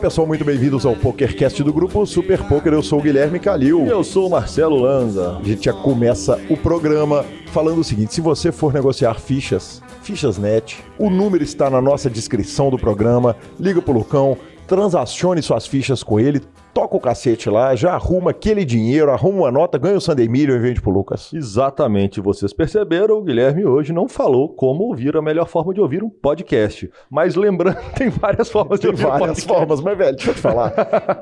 pessoal, muito bem-vindos ao PokerCast do grupo Super Poker. Eu sou o Guilherme Calil. Eu sou o Marcelo Lanza. A gente já começa o programa falando o seguinte: se você for negociar fichas, fichas net, o número está na nossa descrição do programa. Liga pro Lucão, transacione suas fichas com ele, toca o cacete lá, já arruma aquele dinheiro, arruma uma nota, ganha o Sandemilho e vende pro Lucas. Exatamente, vocês perceberam, o Guilherme hoje não falou como ouvir a melhor forma de ouvir um podcast. Mas lembrando, tem várias formas tem de ouvir várias um formas, mas velho, deixa eu te falar.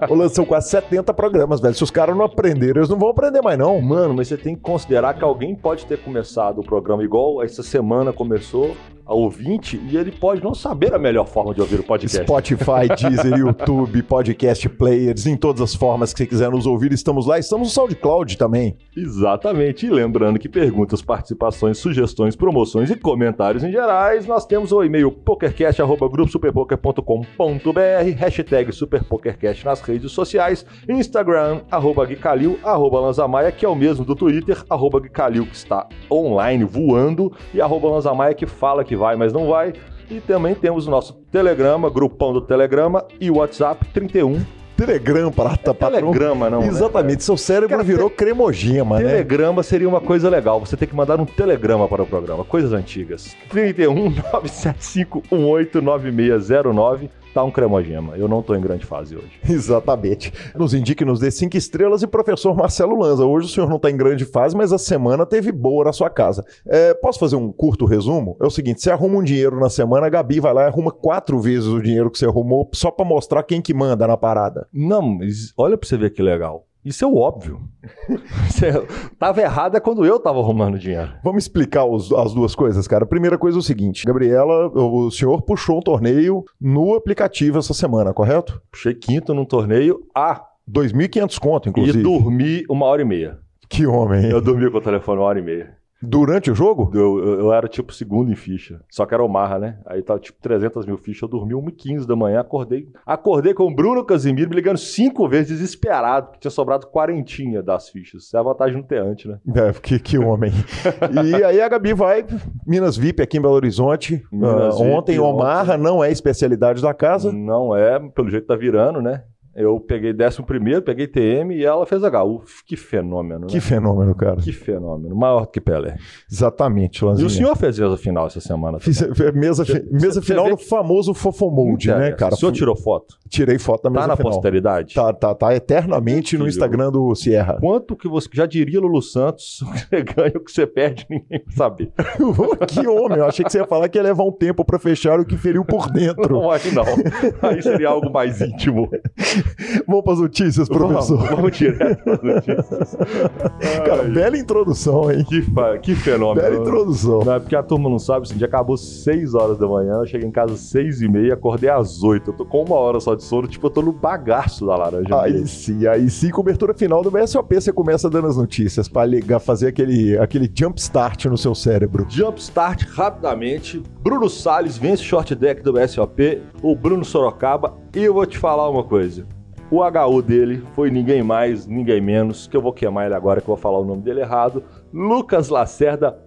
o são quase 70 programas, velho. Se os caras não aprenderam, eles não vão aprender mais não. Mano, mas você tem que considerar que alguém pode ter começado o programa igual essa semana começou, a ouvinte, e ele pode não saber a melhor forma de ouvir o podcast. Spotify, Deezer, YouTube, podcast players, em todas as formas que você quiser nos ouvir, estamos lá. Estamos no SoundCloud também. Exatamente. E lembrando que perguntas, participações, sugestões, promoções e comentários em gerais, nós temos o e-mail pokercast.gruposuperpoker.com.br, hashtag superpokercast nas redes sociais, Instagram, arroba Guicalil, arroba Lanzamaia, que é o mesmo do Twitter, arroba Guicalil, que está online, voando, e arroba Lanzamaia, que fala que vai, mas não vai. E também temos o nosso Telegrama, grupão do Telegrama, e o WhatsApp 31 Telegram para patrão. Telegrama, não. né? Exatamente, seu cérebro Cara, virou cremogema, né? Telegrama seria uma coisa legal. Você tem que mandar um telegrama para o programa. Coisas antigas. 31 975 189609. Tá um cremogema. Eu não tô em grande fase hoje. Exatamente. Nos indique, nos dê cinco estrelas e professor Marcelo Lanza. Hoje o senhor não está em grande fase, mas a semana teve boa na sua casa. É, posso fazer um curto resumo? É o seguinte: você arruma um dinheiro na semana, a Gabi vai lá e arruma quatro vezes o dinheiro que você arrumou só para mostrar quem que manda na parada. Não, mas olha pra você ver que legal. Isso é o óbvio. Você tava errado é quando eu tava arrumando dinheiro. Vamos explicar os- as duas coisas, cara. A primeira coisa é o seguinte: Gabriela, o senhor puxou um torneio no aplicativo essa semana, correto? Puxei quinto num torneio. Ah, 2.500 conto, inclusive. e dormi uma hora e meia. Que homem, hein? Eu dormi com o telefone uma hora e meia. Durante o jogo? Eu, eu- eu era tipo segundo em ficha. Só que era o Marra, né? Aí tava tipo 300 mil fichas. Eu dormi 1h15 da manhã, acordei. Acordei com o Bruno Casimiro me ligando cinco vezes, desesperado, que tinha sobrado quarentinha das fichas. Isso é a vantagem no teante, né? É, que, que homem. e aí a Gabi vai, Minas VIP aqui em Belo Horizonte. Minas Ah, VIP, ontem, Omarra não é especialidade da casa. Não é, pelo jeito tá virando, né? Eu peguei décimo primeiro, peguei TM e ela fez HU. Que fenômeno, Que né? fenômeno, cara. Que fenômeno. Maior do que Pelé. Exatamente, E Lanzinha. o senhor fez mesa final essa semana. Fiz também. mesa, Você- mesa você final do que- famoso Fofomode, Não né, cara? O senhor tirou foto? Tirei foto da mesa Tá na final. posteridade? Tá, tá, tá eternamente no. Instagram do Sierra. Quanto que você já diria, Lulu Santos, o que você ganha, o que você perde, ninguém vai saber. que homem, eu achei que você ia falar que ia levar um tempo pra fechar o que feriu por dentro. Não acho não. Aí seria algo mais íntimo. Vamos pras notícias, professor. Vamos, vamos direto para notícias. Cara, Ai, bela introdução, hein? que, que fenômeno. Bela introdução. Não, é porque a turma não sabe, assim, dia acabou 6 horas da manhã, eu cheguei em casa às 6 e meia, acordei às 8. Eu tô com uma hora só de sono, tipo, eu tô no bagaço da laranja. Aí mesmo. sim, aí sim, cobertura final do BSOP, você começa dando as notícias pra ligar, fazer aquele, aquele jump start no seu cérebro. Jumpstart rapidamente. Bruno Salles vence o short deck do BSOP, o Bruno Sorocaba. E eu vou te falar uma coisa. O HU dele foi ninguém mais, ninguém menos, que eu vou queimar ele agora, que eu vou falar o nome dele errado. Lucas Lacerda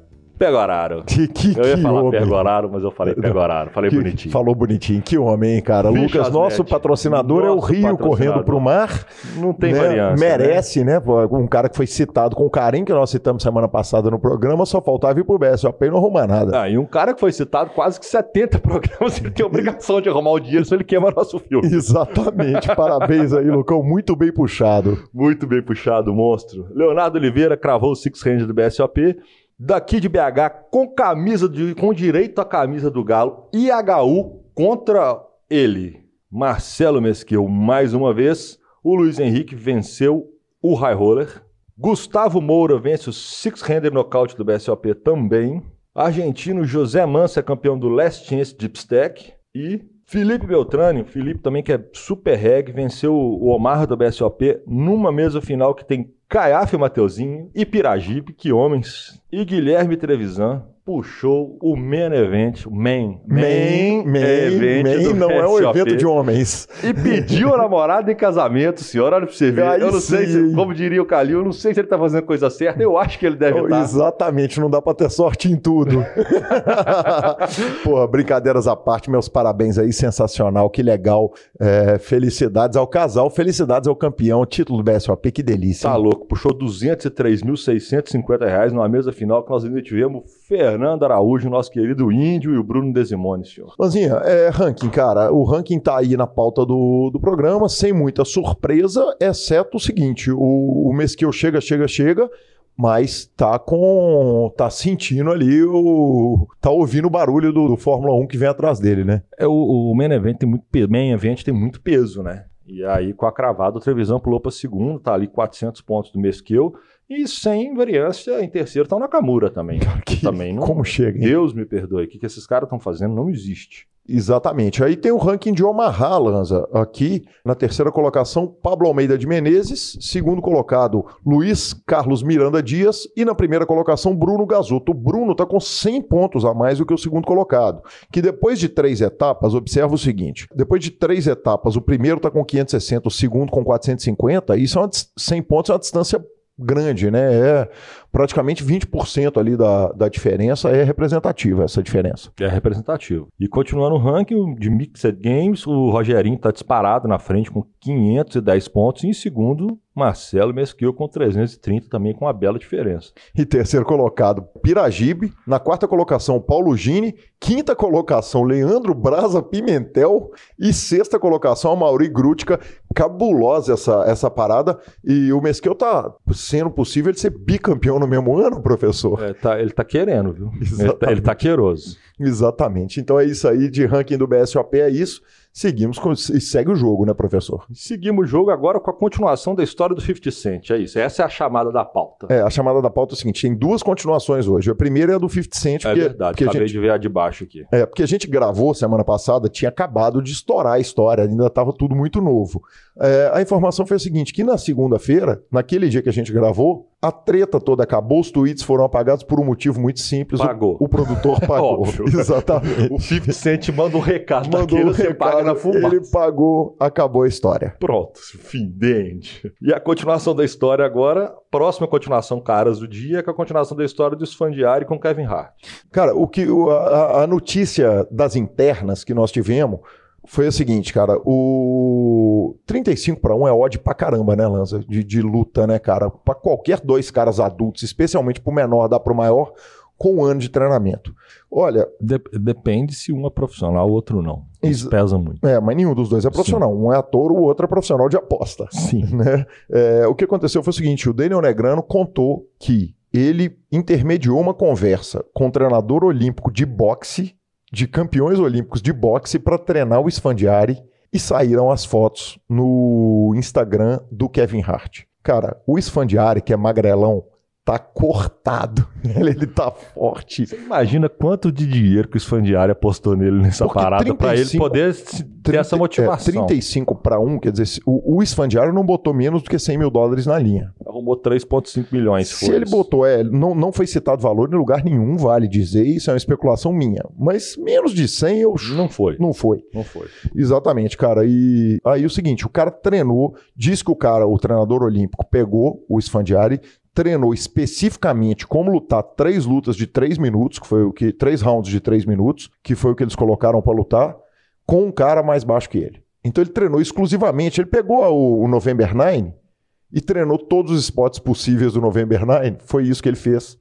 Pegoraro. Que, que, Eu ia que falar homem. Pegoraro, mas eu falei Pegoraro. Falei Que- bonitinho. Falou bonitinho. Que homem, hein, cara. Vixe, Lucas, nosso patrocinador é o Nosso Rio correndo pro mar. Não tem né? variância. né? Merece, né? Pô, Um cara que foi citado com carinho, que nós citamos semana passada no programa, só faltava ir pro BSOP e não arrumar nada. Ah, e um cara que foi citado quase que 70 programas, ele tem a obrigação de arrumar o dinheiro, senão ele queima nosso filme. Exatamente. Parabéns aí, Lucão. Muito bem puxado. Muito bem puxado, monstro. Leonardo Oliveira cravou o Six Range do BSOP. Daqui de BH, com camisa de, com direito à camisa do Galo. E HU contra ele. Marcelo Mesquil, mais uma vez. O Luiz Henrique venceu o High Roller. Gustavo Moura vence o Six Hander Knockout do BSOP também. Argentino José Mansa, campeão do Last Chance Deep Stack. E Felipe Beltrani, Felipe também que é super reg, venceu o Omar do BSOP numa mesa final que tem Caiafe Mateuzinho e Piragipe, que homens, e Guilherme Trevisan. Puxou o main event, o main, main, main, event main não é um evento de homens. E pediu a namorada em casamento, senhora, olha pra você ver. Aí eu não sim. sei, se, como diria o Calil, eu não sei se ele tá fazendo coisa certa, eu acho que ele deve estar. Oh, exatamente, não dá pra ter sorte em tudo. Pô, brincadeiras à parte, meus parabéns aí, sensacional, que legal. É, felicidades ao casal, felicidades ao campeão, título do BSOP, que delícia. Tá louco, puxou 203.650 reais numa mesa final que nós ainda tivemos Fernando Araújo, nosso querido Índio e o Bruno Desimone, senhor. Manzinha, é ranking, cara. O ranking tá aí na pauta do, do programa, sem muita surpresa, exceto o seguinte: o, o mês que eu chega, chega, chega mas tá com. tá sentindo ali o. tá ouvindo o barulho do, do Fórmula 1 que vem atrás dele, né? É, o, o main event tem muito peso. Main event tem muito peso, né? E aí, com a cravada, o Trevisão pulou para segundo, tá ali 400 pontos do eu. E sem variância, em terceiro tá o Nakamura também. Que, também não, como chega, hein? Deus me perdoe. O que, que esses caras estão fazendo não existe. Exatamente. Aí tem o ranking de Omaha, Lanza. Aqui, na terceira colocação, Pablo Almeida de Menezes. Segundo colocado, Luiz Carlos Miranda Dias. E na primeira colocação, Bruno Gasoto. O Bruno está com 100 pontos a mais do que o segundo colocado. Que depois de três etapas, observa o seguinte: depois de três etapas, o primeiro está com 560, o segundo com 450. Isso é uma, 100 pontos, é uma distância grande, né? É praticamente 20% ali da, da diferença é representativa, essa diferença. É representativo. E continuando o ranking de Mixed Games, o Rogerinho está disparado na frente com 510 pontos e em segundo Marcelo Mesquil com 330 também com uma bela diferença. E terceiro colocado, Piragibe. Na quarta colocação, Paulo Gini. Quinta colocação, Leandro Braza Pimentel. E sexta colocação, Mauri Grútica. Cabulosa essa, essa parada. E o Mesquil tá sendo possível de ser bicampeão no mesmo ano, professor? É, tá, ele tá querendo, viu? Ele tá, ele tá queiroso. Exatamente. Então é isso aí de ranking do BSOP, é isso seguimos com, e segue o jogo, né, professor? Seguimos o jogo agora com a continuação da história do 50 Cent, é isso. Essa é a chamada da pauta. É, a chamada da pauta é o seguinte, tem duas continuações hoje. A primeira é a do 50 Cent. É porque, é verdade, porque acabei gente, de ver a de baixo aqui. É, porque a gente gravou semana passada, tinha acabado de estourar a história, ainda estava tudo muito novo. É, a informação foi a seguinte, que na segunda-feira, naquele dia que a gente gravou, a treta toda acabou, os tweets foram apagados por um motivo muito simples. Pagou. O, o produtor pagou. Exatamente. O 50 Cent manda um recado Mandou daquele, um você paga na fumaça. Ele pagou, acabou a história. Pronto, fim dente. E a continuação da história agora, próxima continuação Caras do Dia, que é a continuação da história do Sfandiari com Kevin Hart. Cara, o que, a, a notícia das internas que nós tivemos foi o seguinte, cara, o 35 para 1 é odd pra caramba, né, Lanza? De, de luta, né, cara? Pra qualquer dois caras adultos, especialmente pro menor, dá pro maior, com um ano de treinamento. Olha. depende se um é profissional, o outro não. Isso pesa muito. É, mas nenhum dos dois é profissional. Sim. Um é ator, o outro é profissional de aposta. Sim. Né? É, o que aconteceu foi o seguinte: o Daniel Negrano contou que ele intermediou uma conversa com o treinador olímpico de boxe de campeões olímpicos de boxe para treinar o Sfandiari e saíram as fotos no Instagram do Kevin Hart. Cara, o Sfandiari, que é magrelão, tá cortado. Ele tá forte. Você imagina quanto de dinheiro que o Sfandiari apostou nele nessa Porque parada para ele poder ter 30, essa motivação. É, 35 para 1, quer dizer, o, o não botou menos do que 100 mil dólares na linha. Arrumou 3,5 milhões. Se ele isso. botou, é, não, não foi citado valor em lugar nenhum, vale dizer, isso é uma especulação minha. Mas menos de 100 eu. Não foi. Não foi. Não foi. Exatamente, cara. E aí o seguinte, o cara treinou, diz que o cara, o treinador olímpico, pegou o Sfandiari, treinou especificamente como lutar três lutas de três minutos, que foi o que três rounds de três minutos, que foi o que eles colocaram para lutar, com um cara mais baixo que ele. Então ele treinou exclusivamente, ele pegou o, o November 9 e treinou todos os spots possíveis do November 9, foi isso que ele fez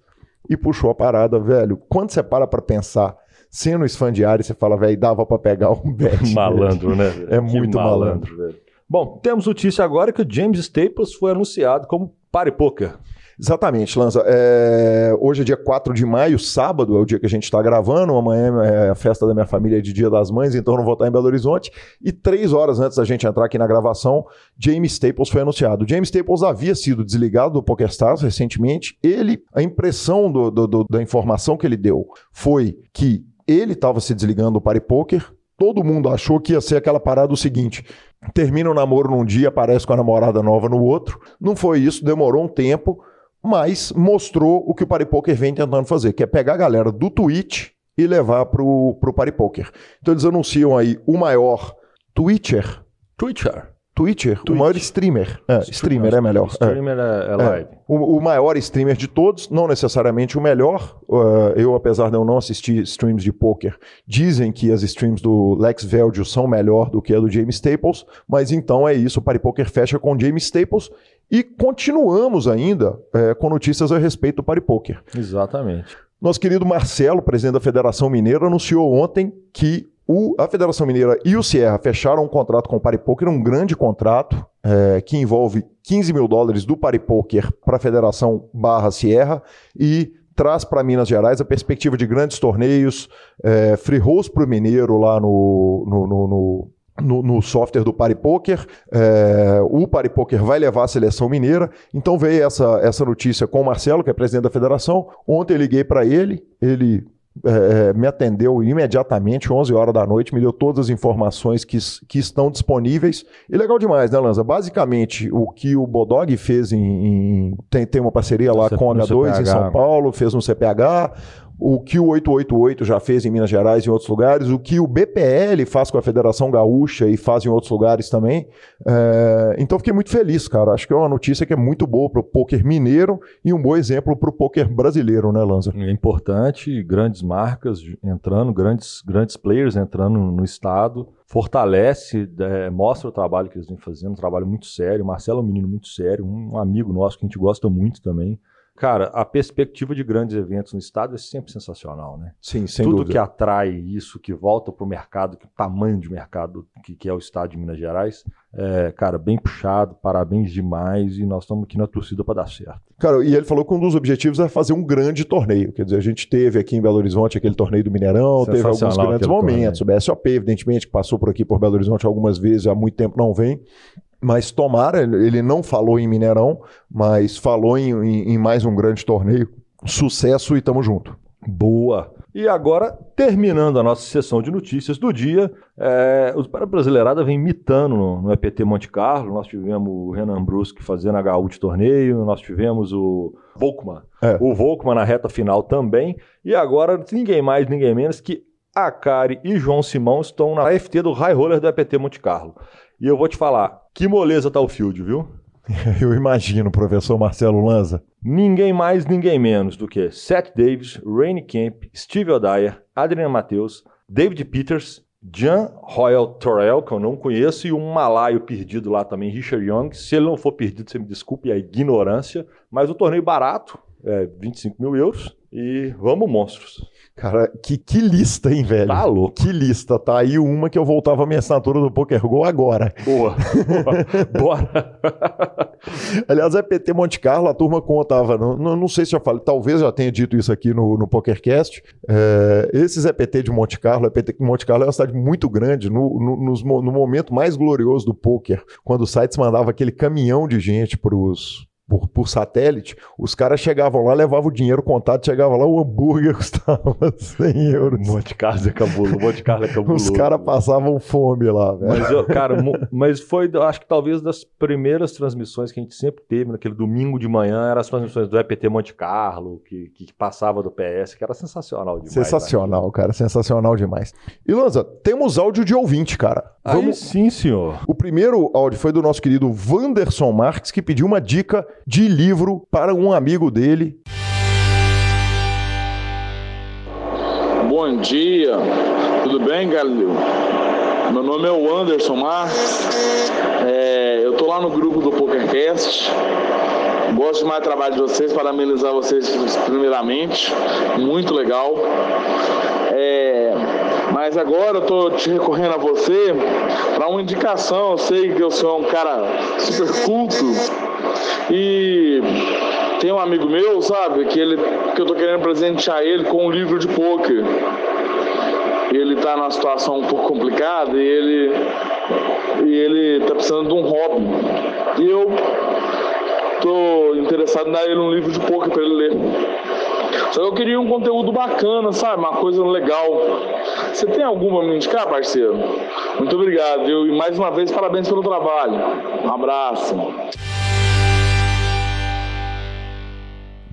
e puxou a parada, velho. Quando você para para pensar, sendo esfandiário, você fala, velho, dava para pegar um bet. Malandro, né? É muito malandro. malandro velho. Bom, temos notícia agora que o James Staples foi anunciado como pare poker. Exatamente, Lanza. É... Hoje é dia 4 de maio, sábado é o dia que a gente está gravando. Amanhã é a festa da minha família de Dia das Mães, então não vou estar em Belo Horizonte. E três horas antes da gente entrar aqui na gravação, James Staples foi anunciado. James Staples havia sido desligado do PokerStars recentemente. Ele, a impressão do, do, do, da informação que ele deu foi que ele estava se desligando do Party Poker. Todo mundo achou que ia ser aquela parada o seguinte: termina o namoro num dia, aparece com a namorada nova no outro. Não foi isso, demorou um tempo mas mostrou o que o Party Poker vem tentando fazer, que é pegar a galera do Twitch e levar pro, pro Party Poker. Então eles anunciam aí o maior Twitcher. Twitcher. Twitcher, Twitch. o maior streamer. É, streamer é melhor. Streamer é, é live. É. O, o, maior streamer de todos, não necessariamente o melhor. Uh, eu, apesar de eu não assistir streams de poker, dizem que as streams do Lex Veldio são melhor do que a do James Staples, mas então é isso, o Party Poker fecha com James Staples e continuamos ainda é, com notícias a respeito do Party Poker. Exatamente. Nosso querido Marcelo, presidente da Federação Mineira, anunciou ontem que o, a Federação Mineira e o Sierra fecharam um contrato com o Paripoker, um grande contrato é, que envolve 15 mil dólares do Paripoker para a Federação barra Sierra e traz para Minas Gerais a perspectiva de grandes torneios, é, free host para o Mineiro lá no, no, no, no no, software do Paripoker. É, o Paripoker vai levar a seleção mineira. Então veio essa, essa notícia com o Marcelo, que é presidente da federação. Ontem eu liguei para ele, ele é, me atendeu imediatamente, 11 horas da noite, me deu todas as informações que, que estão disponíveis. E legal demais, né, Lanza? Basicamente, o que o Bodog fez em. em tem, tem uma parceria lá com a H2 em São Paulo, fez um CPH o que o 888 já fez em Minas Gerais e em outros lugares, o que o BPL faz com a Federação Gaúcha e faz em outros lugares também. É, então fiquei muito feliz, cara. Acho que é uma notícia que é muito boa para o poker mineiro e um bom exemplo para o poker brasileiro, né, Lanza? É importante, grandes marcas entrando, grandes, grandes players entrando no estado. Fortalece, é, mostra o trabalho que eles vêm fazendo, um trabalho muito sério. Marcelo é um menino muito sério, um amigo nosso que a gente gosta muito também. Cara, a perspectiva de grandes eventos no estado é sempre sensacional, né? Sim, sem Tudo dúvida. que atrai isso, que volta para o mercado, que o tamanho de mercado que, que, é o estado de Minas Gerais, é, cara, bem puxado, parabéns demais e nós estamos aqui na torcida para dar certo. Cara, e ele falou que um dos objetivos é fazer um grande torneio. Quer dizer, a gente teve aqui em Belo Horizonte aquele torneio do Mineirão, teve alguns grandes momentos. Torneio. O BSOP, evidentemente, que passou por aqui por Belo Horizonte algumas vezes, há muito tempo não vem. Mas tomara, ele não falou em Mineirão, mas falou em, em, em mais um grande torneio. Sucesso e tamo junto. Boa! E agora, terminando a nossa sessão de notícias do dia, é, os para brasileirada vem mitando no, no, EPT Monte Carlo. Nós tivemos o Renan Brusque fazendo a HU de torneio, nós tivemos o Volkman, é. o Volkman na reta final também. E agora, ninguém mais, ninguém menos que Akari e João Simão estão na FT do High Roller do EPT Monte Carlo. E eu vou te falar, que moleza tá o field, viu? Eu imagino, professor Marcelo Lanza. Ninguém mais, ninguém menos do que Seth Davis, Rainy Camp, Steve O'Dyer, Adrian Matheus, David Peters, Jan Royal Torrell, que eu não conheço, e um malaio perdido lá também, Richard Young. Se ele não for perdido, você me desculpe a ignorância. Mas o torneio barato, é 25 mil euros. E vamos, monstros. Cara, que, que lista, hein, velho? Tá louco. Que lista. Tá aí uma que eu voltava a minha assinatura do Poker Go agora. Boa. Bora. Aliás, é PT Monte Carlo, a turma contava, não, não sei se já falei, talvez já tenha dito isso aqui no, no PokerCast. É, esses EPT de Monte Carlo, EPT de Monte Carlo é uma cidade muito grande, no, no, no momento mais glorioso do poker, quando o sites mandava aquele caminhão de gente para os por, por satélite, os caras chegavam lá, levavam o dinheiro contado, chegava lá, o hambúrguer custava 100 euros. Monte Carlo é cabuloso, Monte Carlo é cabuloso. Os caras passavam fome lá, velho. Mas, eu, cara, mas foi, acho que talvez das primeiras transmissões que a gente sempre teve, naquele domingo de manhã, eram as transmissões do EPT Monte Carlo, que, que passava do PS, que era sensacional demais. Sensacional, né? cara, sensacional demais. E Lanza, temos áudio de ouvinte, cara. Vamos... Aí sim, senhor. O primeiro áudio foi do nosso querido Wanderson Marques, que pediu uma dica de livro para um amigo dele. Bom dia, tudo bem, Galileu? Meu nome é o Anderson Marques, é, eu tô lá no grupo do PokerCast. Gosto mais do trabalho de vocês, parabenizar vocês primeiramente, muito legal. É, mas agora eu tô te recorrendo a você para uma indicação. Eu sei que eu sou um cara super culto e tem um amigo meu, sabe, que, ele, que eu tô querendo presentear ele com um livro de poker. Ele tá numa situação um pouco complicada e ele, e ele tá precisando de um hobby. E eu tô interessado em dar ele um livro de poker para ele ler. Só que eu queria um conteúdo bacana, sabe? Uma coisa legal. Você tem alguma me indicar, parceiro? Muito obrigado, viu? E mais uma vez, parabéns pelo trabalho. Um abraço.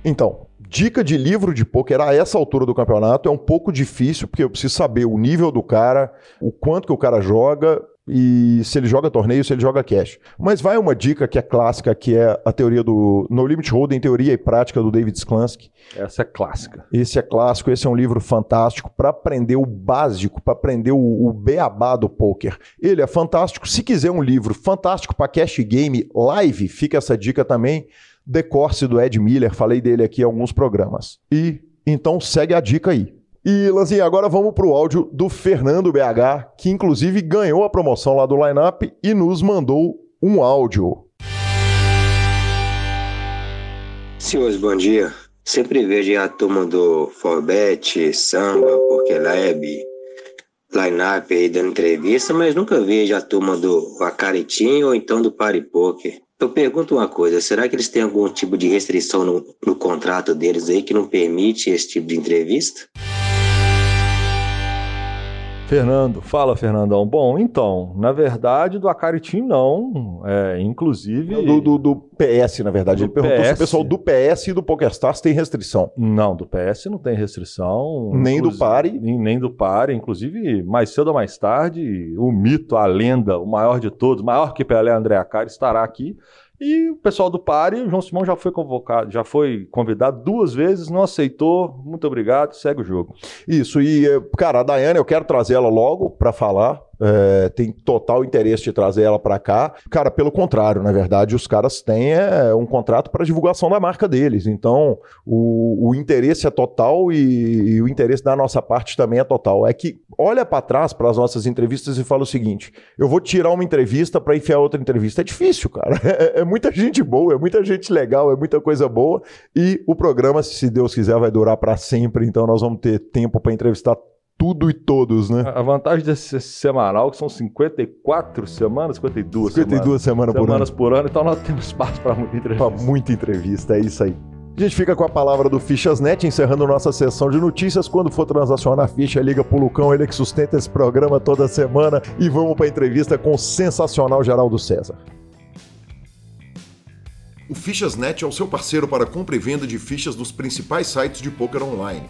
Então, dica de livro de poker a essa altura do campeonato é um pouco difícil, porque eu preciso saber o nível do cara, o quanto que o cara joga e se ele joga torneio, se ele joga cash. Mas vai uma dica que é clássica, que é a teoria do No Limit Hold'em, teoria e prática do David Sklansky. Essa é clássica. Esse é clássico, esse é um livro fantástico para aprender o básico, para aprender o, o beabá do poker. Ele é fantástico. Se quiser um livro fantástico para cash game live, fica essa dica também. The Course do Ed Miller, falei dele aqui em alguns programas. E então segue a dica aí. E, Lanzinha, agora vamos para o áudio do Fernando BH, que inclusive ganhou a promoção lá do lineup e nos mandou um áudio. Senhores, bom dia. Sempre vejo a turma do Forbet, Samba, Pokelab, Lineup aí dando entrevista, mas nunca vejo a turma do Acaritim ou então do Party Poker. Eu pergunto uma coisa, será que eles têm algum tipo de restrição no, no contrato deles aí que não permite esse tipo de entrevista? Fernando, fala Fernandão. Bom, então, na verdade, do Acaritim não. É, inclusive. Do, do, do, PS, na verdade. Ele perguntou PS. se o pessoal do PS e do PokerStars tem restrição. Não, do PS não tem restrição. Nem do Pare. Nem, nem do Pare. Inclusive, mais cedo ou mais tarde, o mito, a lenda, o maior de todos, maior que Pelé André Acari, estará aqui e o pessoal do Pare, o João Simão já foi convocado, já foi convidado duas vezes, não aceitou. Muito obrigado, segue o jogo. Isso, e, eh, cara, a Daiane, eu quero trazer ela logo para falar é, tem total interesse de trazer ela para cá. Cara, pelo contrário, na verdade, os caras têm é, um contrato para divulgação da marca deles. Então, o, o interesse é total e, e, o interesse da nossa parte também é total. É que olha para trás para as nossas entrevistas e fala o seguinte: eu vou tirar uma entrevista para enfiar outra entrevista. É difícil, cara. É, é muita gente boa, é muita gente legal, é muita coisa boa. E o programa, se Deus quiser, vai durar para sempre. Então, nós vamos ter tempo para entrevistar tudo e todos, né? A vantagem desse semanal que são 54 semanas, 52, 52 semanas, semanas, semanas por, ano. então nós temos espaço para muita entrevista. Para muita entrevista, é isso aí. A gente fica com a palavra do Fichasnet, encerrando nossa sessão de notícias. Quando for transacionar a ficha, liga pro Lucão, ele que sustenta esse programa toda semana. E vamos para a entrevista com o sensacional Geraldo César. O Fichasnet é o seu parceiro para compra e venda de fichas dos principais sites de poker online.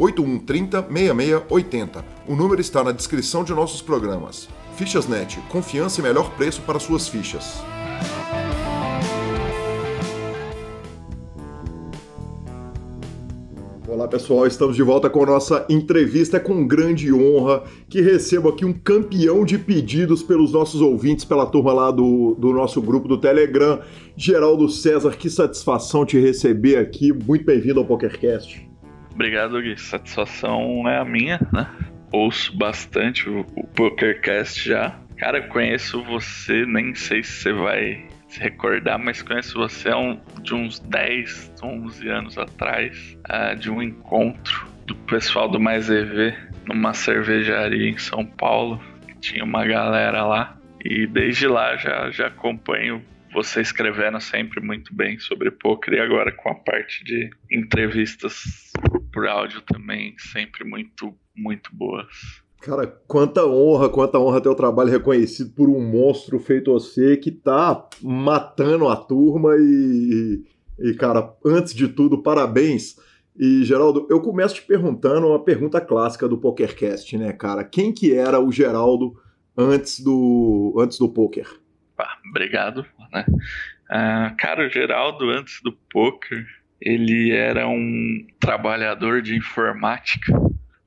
8130 6680. O número está na descrição de nossos programas. Fichasnet, confiança e melhor preço para suas fichas. Olá pessoal, estamos de volta com a nossa entrevista. É com grande honra que recebo aqui um campeão de pedidos pelos nossos ouvintes, pela turma lá do, do nosso grupo do Telegram. Geraldo César, que satisfação te receber aqui. Muito bem-vindo ao PokerCast. Obrigado, Gui. Satisfação é a minha, né? Ouço bastante o, o PokerCast já. Cara, conheço você, nem sei se você vai se recordar, mas conheço você de uns 10, 11 anos atrás, uh, de um encontro do pessoal do Mais EV numa cervejaria em São Paulo. Tinha uma galera lá e desde lá já, já acompanho você escrevendo sempre muito bem sobre poker e agora com a parte de entrevistas por áudio também sempre muito, muito boas. Cara, quanta honra, quanta honra ter o trabalho reconhecido por um monstro feito você que tá matando a turma e, e, cara, antes de tudo, parabéns. E, Geraldo, eu começo te perguntando uma pergunta clássica do PokerCast, né, cara? Quem que era o Geraldo antes do, antes do poker? Ah, obrigado, né? Ah, cara, o Geraldo antes do poker ele era um trabalhador de informática.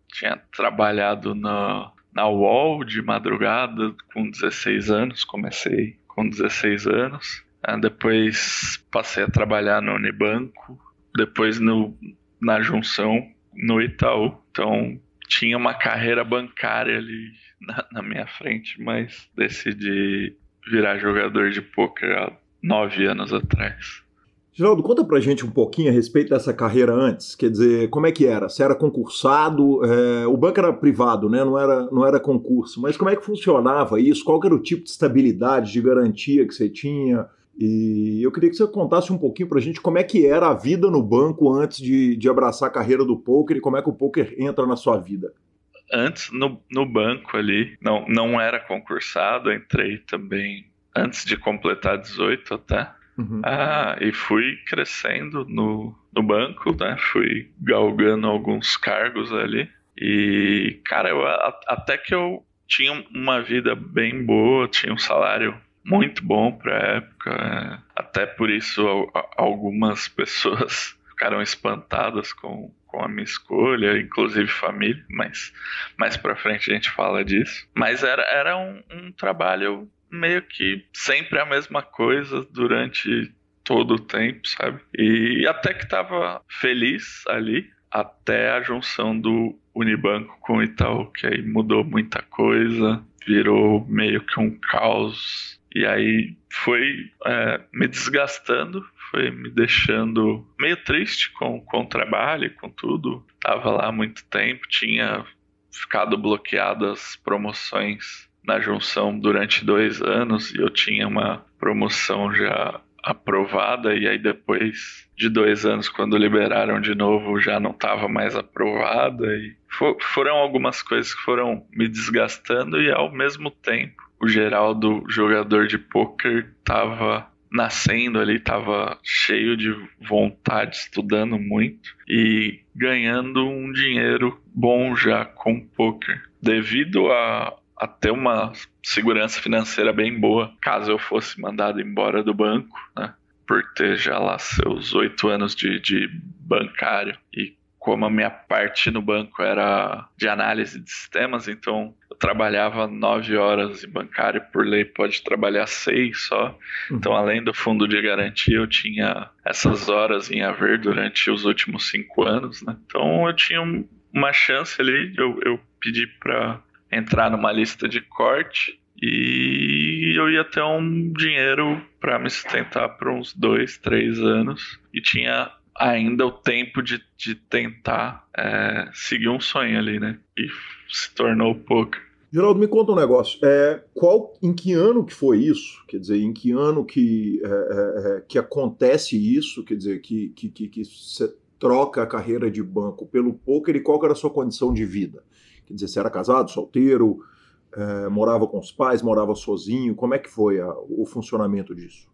Tinha trabalhado na, na UOL de madrugada com 16 anos, comecei com 16 anos. Ah, depois passei a trabalhar no Unibanco, depois no, na Junção, no Itaú. Então tinha uma carreira bancária ali na, na minha frente, mas decidi virar jogador de pôquer há nove anos atrás. Geraldo, conta pra gente um pouquinho a respeito dessa carreira antes. Quer dizer, como é que era? Você era concursado? É, o banco era privado, né? Não era, não era concurso. Mas como é que funcionava isso? Qual era o tipo de estabilidade, de garantia que você tinha? E eu queria que você contasse um pouquinho pra gente como é que era a vida no banco antes de, de abraçar a carreira do poker e como é que o poker entra na sua vida. Antes, no, no banco ali, não, não era concursado, entrei também antes de completar 18 até. Uhum. Ah, e fui crescendo no, no banco, né? Fui galgando alguns cargos ali. E, cara, eu, até que eu tinha uma vida bem boa, tinha um salário muito bom pra época. É. Até por isso algumas pessoas ficaram espantadas com, com a minha escolha, inclusive família, mas mais pra frente a gente fala disso. Mas era, era um, um trabalho meio que sempre a mesma coisa durante todo o tempo, sabe? E até que tava feliz ali, até a junção do Unibanco com o Itaú, que aí mudou muita coisa, virou meio que um caos. E aí foi é, me desgastando, foi me deixando meio triste com, com o trabalho, com tudo. Tava lá há muito tempo, tinha ficado bloqueadas promoções na junção durante dois anos e eu tinha uma promoção já aprovada e aí depois de dois anos quando liberaram de novo já não estava mais aprovada e for, foram algumas coisas que foram me desgastando e ao mesmo tempo o Geraldo jogador de poker estava nascendo ali, estava cheio de vontade, estudando muito e ganhando um dinheiro bom já com poker devido a a ter uma segurança financeira bem boa, caso eu fosse mandado embora do banco, né? Por ter já lá seus oito anos de, de bancário e como a minha parte no banco era de análise de sistemas, então eu trabalhava nove horas em bancário, por lei pode trabalhar seis só. Uhum. Então, além do fundo de garantia, eu tinha essas horas em haver durante os últimos cinco anos, né? Então, eu tinha uma chance ali, eu, eu pedi para entrar numa lista de corte e eu ia ter um dinheiro para me sustentar por uns dois, três anos e tinha ainda o tempo de, de tentar é, seguir um sonho ali, né? E se tornou pouco. Geraldo, me conta um negócio. É, qual, em que ano que foi isso? Quer dizer, em que ano que, é, é, é que acontece isso? Quer dizer, que, que, que, que você troca a carreira de banco pelo poker e qual era a sua condição de vida? Quer dizer, você era casado, solteiro, é, morava com os pais, morava sozinho? Como é que foi a, o funcionamento disso?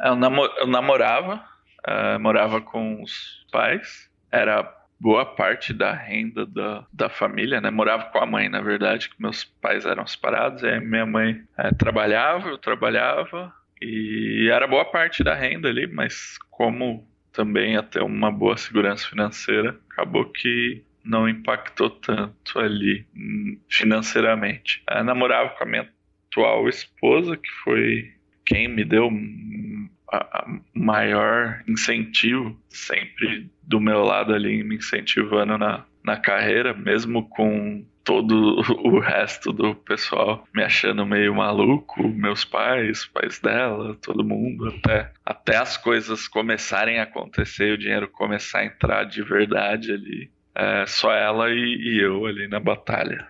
Eu, eu namorava, uh, morava com os pais, era boa parte da renda da, da família, né? Morava com a mãe, na verdade, que meus pais eram separados, aí minha mãe é, trabalhava, eu trabalhava, e era boa parte da renda ali, mas como também até uma boa segurança financeira, acabou que não impactou tanto ali hum, financeiramente. Eu namorava com a minha atual esposa, que foi quem me deu a maior incentivo, sempre do meu lado ali, me incentivando na, na carreira, mesmo com todo o resto do pessoal me achando meio maluco, meus pais, pais dela, todo mundo, até, até as coisas começarem a acontecer, o dinheiro começar a entrar de verdade ali. É, só ela e, e eu ali na batalha.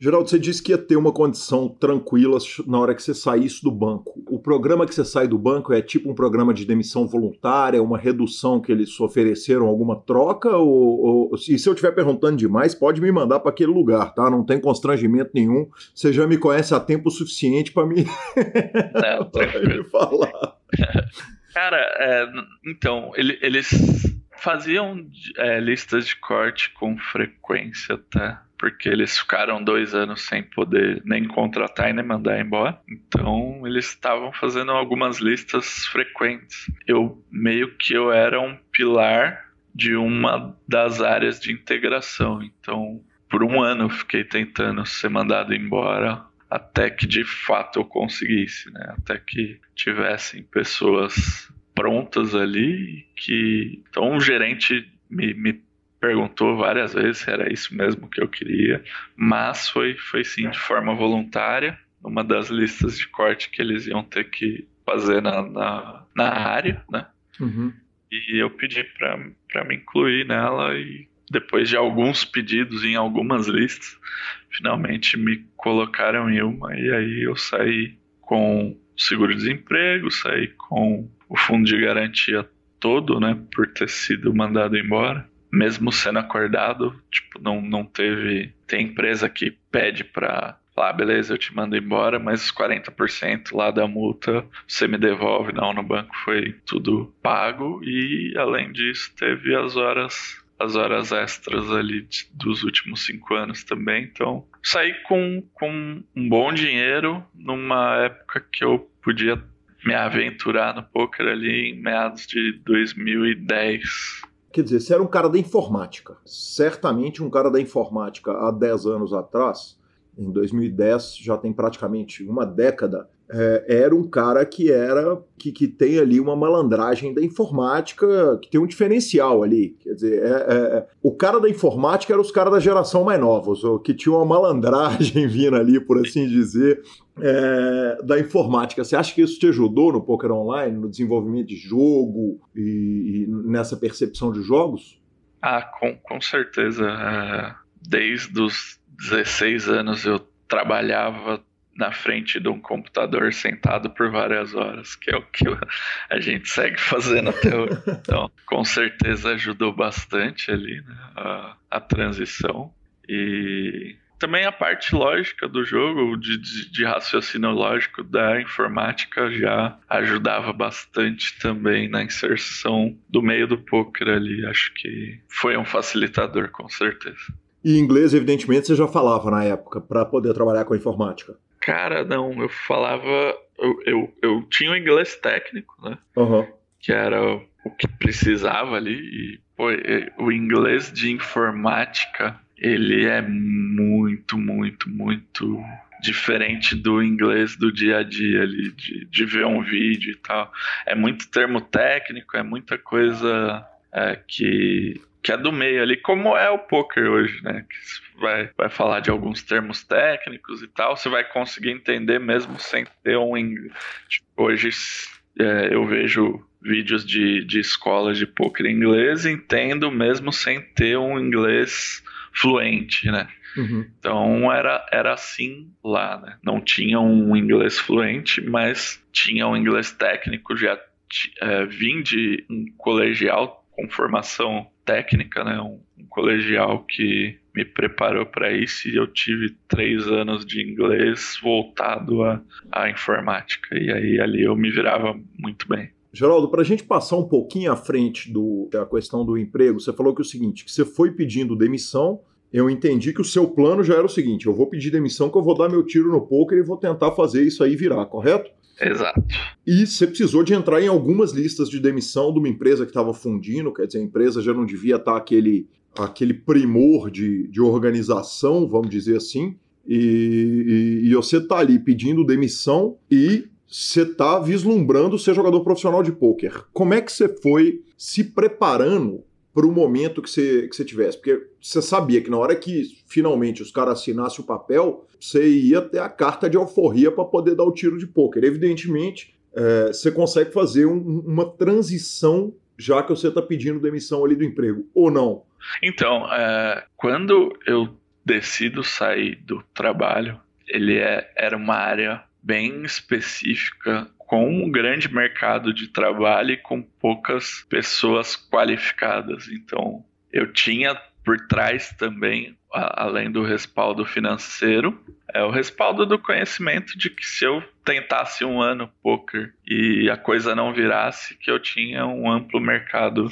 Geraldo, você disse que ia ter uma condição tranquila na hora que você saísse do banco. O programa que você sai do banco é tipo um programa de demissão voluntária, uma redução que eles ofereceram, alguma troca? Ou, ou e se eu estiver perguntando demais, pode me mandar para aquele lugar, tá? Não tem constrangimento nenhum. Você já me conhece há tempo suficiente para me... me falar. Cara, é, então, ele, eles faziam é, listas de corte com frequência, tá? Porque eles ficaram dois anos sem poder nem contratar e nem mandar embora. Então eles estavam fazendo algumas listas frequentes. Eu meio que eu era um pilar de uma das áreas de integração. Então por um ano eu fiquei tentando ser mandado embora até que de fato eu conseguisse, né? Até que tivessem pessoas prontas ali que então o gerente me, me perguntou várias vezes se era isso mesmo que eu queria, mas foi foi sim de forma voluntária, uma das listas de corte que eles iam ter que fazer na, na, na área, né? Uhum. E eu pedi para me incluir nela e depois de alguns pedidos em algumas listas, finalmente me colocaram em uma e aí eu saí com seguro-desemprego, saí com o fundo de garantia todo, né, por ter sido mandado embora. Mesmo sendo acordado, tipo, não, não teve. Tem empresa que pede pra falar, ah, beleza, eu te mando embora, mas os 40% lá da multa você me devolve. Não, no banco foi tudo pago e, além disso, teve as horas as horas extras ali de, dos últimos cinco anos também. Então, saí com, com um bom dinheiro numa época que eu podia me aventurar no poker ali em meados de 2010. Quer dizer, você era um cara da informática. Certamente um cara da informática há 10 anos atrás, em 2010, já tem praticamente uma década, é, era um cara que era que, que tem ali uma malandragem da informática, que tem um diferencial ali. Quer dizer, é, é, é o cara da informática era os caras da geração mais novos, que tinha uma malandragem vindo ali, por assim dizer, é, da informática. Você acha que isso te ajudou no poker online, no desenvolvimento de jogo e, e nessa percepção de jogos? Ah, com, com certeza. É, desde os 16 anos eu trabalhava na frente de um computador sentado por várias horas, que é o que a gente segue fazendo até hoje. Então, com certeza ajudou bastante ali né, a, a transição. E também a parte lógica do jogo, de, de, de, raciocínio lógico da informática já ajudava bastante também na inserção do meio do poker ali. Acho que foi um facilitador, com certeza. E inglês, evidentemente, você já falava na época, para poder trabalhar com a informática. Cara, não, eu falava. Eu, eu, eu tinha o inglês técnico, né? Uhum. Que era o que precisava ali. E, pô, o inglês de informática, ele é muito, muito, muito diferente do inglês do dia a dia ali, de, de ver um vídeo e tal. É muito termo técnico, é muita coisa é, que que é do meio ali, como é o poker hoje, né? Que vai, vai falar de alguns termos técnicos e tal, você vai conseguir entender mesmo sem ter um. Tipo, hoje é, eu vejo vídeos de, de escolas de poker em inglês entendo mesmo sem ter um inglês fluente, né? Uhum. Então era, era assim lá, né? Não tinha um inglês fluente, mas tinha um inglês técnico, já é, vim de um colegial com formação técnica, né? Um, um colegial que me preparou para isso e eu tive três anos de inglês voltado à informática. E aí ali eu me virava muito bem. Geraldo, para a gente passar um pouquinho à frente da questão do emprego, você falou que é o seguinte, que você foi pedindo demissão, eu entendi que o seu plano já era o seguinte, eu vou pedir demissão que eu vou dar meu tiro no poker e vou tentar fazer isso aí virar, correto? Exato. E você precisou de entrar em algumas listas de demissão de uma empresa que estava fundindo, quer dizer, a empresa já não devia estar tá aquele, aquele primor de, de organização, vamos dizer assim, e, e, e você está ali pedindo demissão e você está vislumbrando ser jogador profissional de pôquer. Como é que você foi se preparando para o momento que você, que você tivesse? Porque você sabia que na hora que finalmente os caras assinassem o papel, você ia ter a carta de alforria para poder dar o tiro de pôquer. Evidentemente, é, você consegue fazer um, uma transição já que você está pedindo demissão ali do emprego, ou não? Então, é, quando eu decido sair do trabalho, ele é, era uma área bem específica com um grande mercado de trabalho e com poucas pessoas qualificadas. Então, eu tinha por trás também, além do respaldo financeiro, é o respaldo do conhecimento de que se eu tentasse um ano poker e a coisa não virasse, que eu tinha um amplo mercado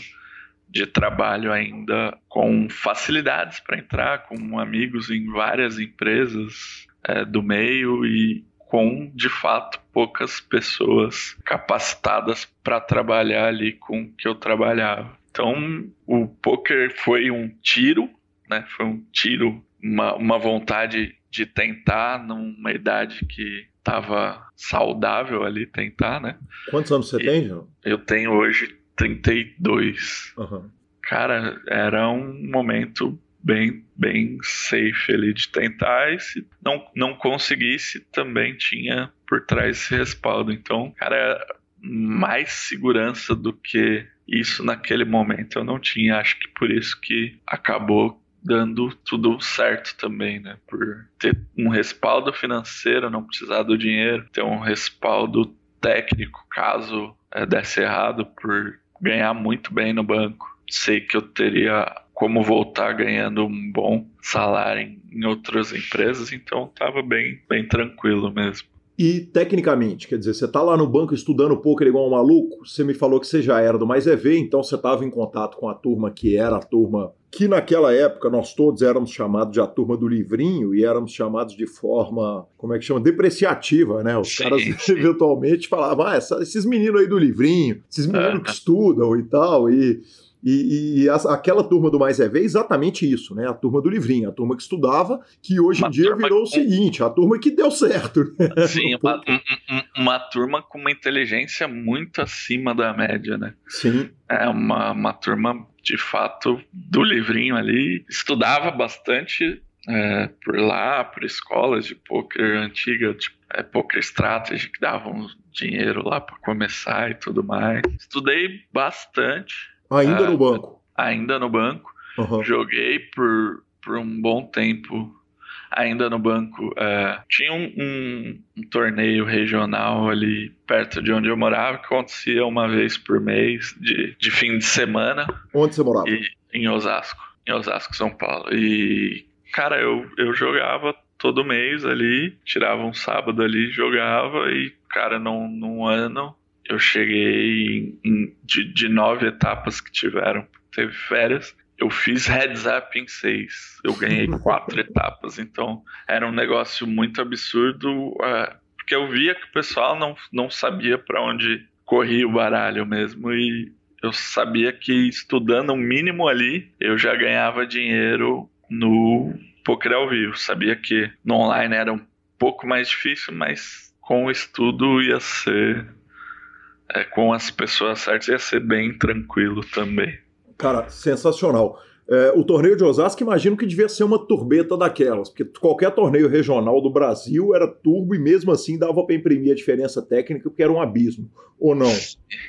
de trabalho ainda com facilidades para entrar, com amigos em várias empresas é, do meio e com de fato poucas pessoas capacitadas para trabalhar ali com o que eu trabalhava. Então, o poker foi um tiro, né? Foi um tiro, uma, uma vontade de tentar numa idade que estava saudável ali tentar, né? Quantos anos você e tem, João? Eu tenho hoje 32. Uhum. Cara, era um momento bem, bem safe ali de tentar. E se não, não conseguisse, também tinha por trás esse respaldo. Então, cara, mais segurança do que Isso naquele momento eu não tinha, acho que por isso que acabou dando tudo certo também, né? Por ter um respaldo financeiro, não precisar do dinheiro, ter um respaldo técnico caso é, desse errado, por ganhar muito bem no banco. Sei que eu teria como voltar ganhando um bom salário em, em outras empresas, então estava bem, bem tranquilo mesmo. E tecnicamente, quer dizer, você está lá no banco estudando poker igual um maluco, você me falou que você já era do Mais EV, então você estava em contato com a turma que era a turma que naquela época nós todos éramos chamados de a turma do livrinho e éramos chamados de forma, como é que chama, depreciativa, né? Os sim, caras sim. eventualmente falavam, ah, esses meninos aí do livrinho, esses meninos que estudam e tal, e e, e a, aquela turma do Mais é Ver é exatamente isso, né? A turma do livrinho, a turma que estudava, que hoje uma em dia virou o seguinte, a turma que deu certo. Né? Sim, uma, uma, turma com uma inteligência muito acima da média, né? Sim. É uma, uma turma, de fato, do livrinho ali. Estudava bastante é, por lá, por escolas de poker antiga, tipo é, Poker Strategy, que davam dinheiro lá para começar e tudo mais. Estudei bastante Ainda uh, no banco? Ainda no banco. Uhum. Joguei por, por um bom tempo ainda no banco. Uh, tinha um, um, um, torneio regional ali perto de onde eu morava que acontecia uma vez por mês, de, de fim de semana. Onde você morava? E, em Osasco, em Osasco, São Paulo. E, cara, eu, eu jogava todo mês ali, tirava um sábado ali, jogava e, cara, num, num ano eu cheguei em, de, de nove etapas que tiveram, teve férias. Eu fiz heads up em seis. Eu ganhei quatro etapas. Então era um negócio muito absurdo. Uh, porque eu via que o pessoal não, não sabia para onde corria o baralho mesmo. E eu sabia que estudando o um mínimo ali, eu já ganhava dinheiro no poker ao vivo. Sabia que no online era um pouco mais difícil, mas com o estudo ia ser é, com as pessoas certas ia ser bem tranquilo também. Cara, sensacional. É, o torneio de Osasco, imagino que devia ser uma turbeta daquelas, porque qualquer torneio regional do Brasil era turbo e mesmo assim dava para imprimir a diferença técnica, porque era um abismo, ou não?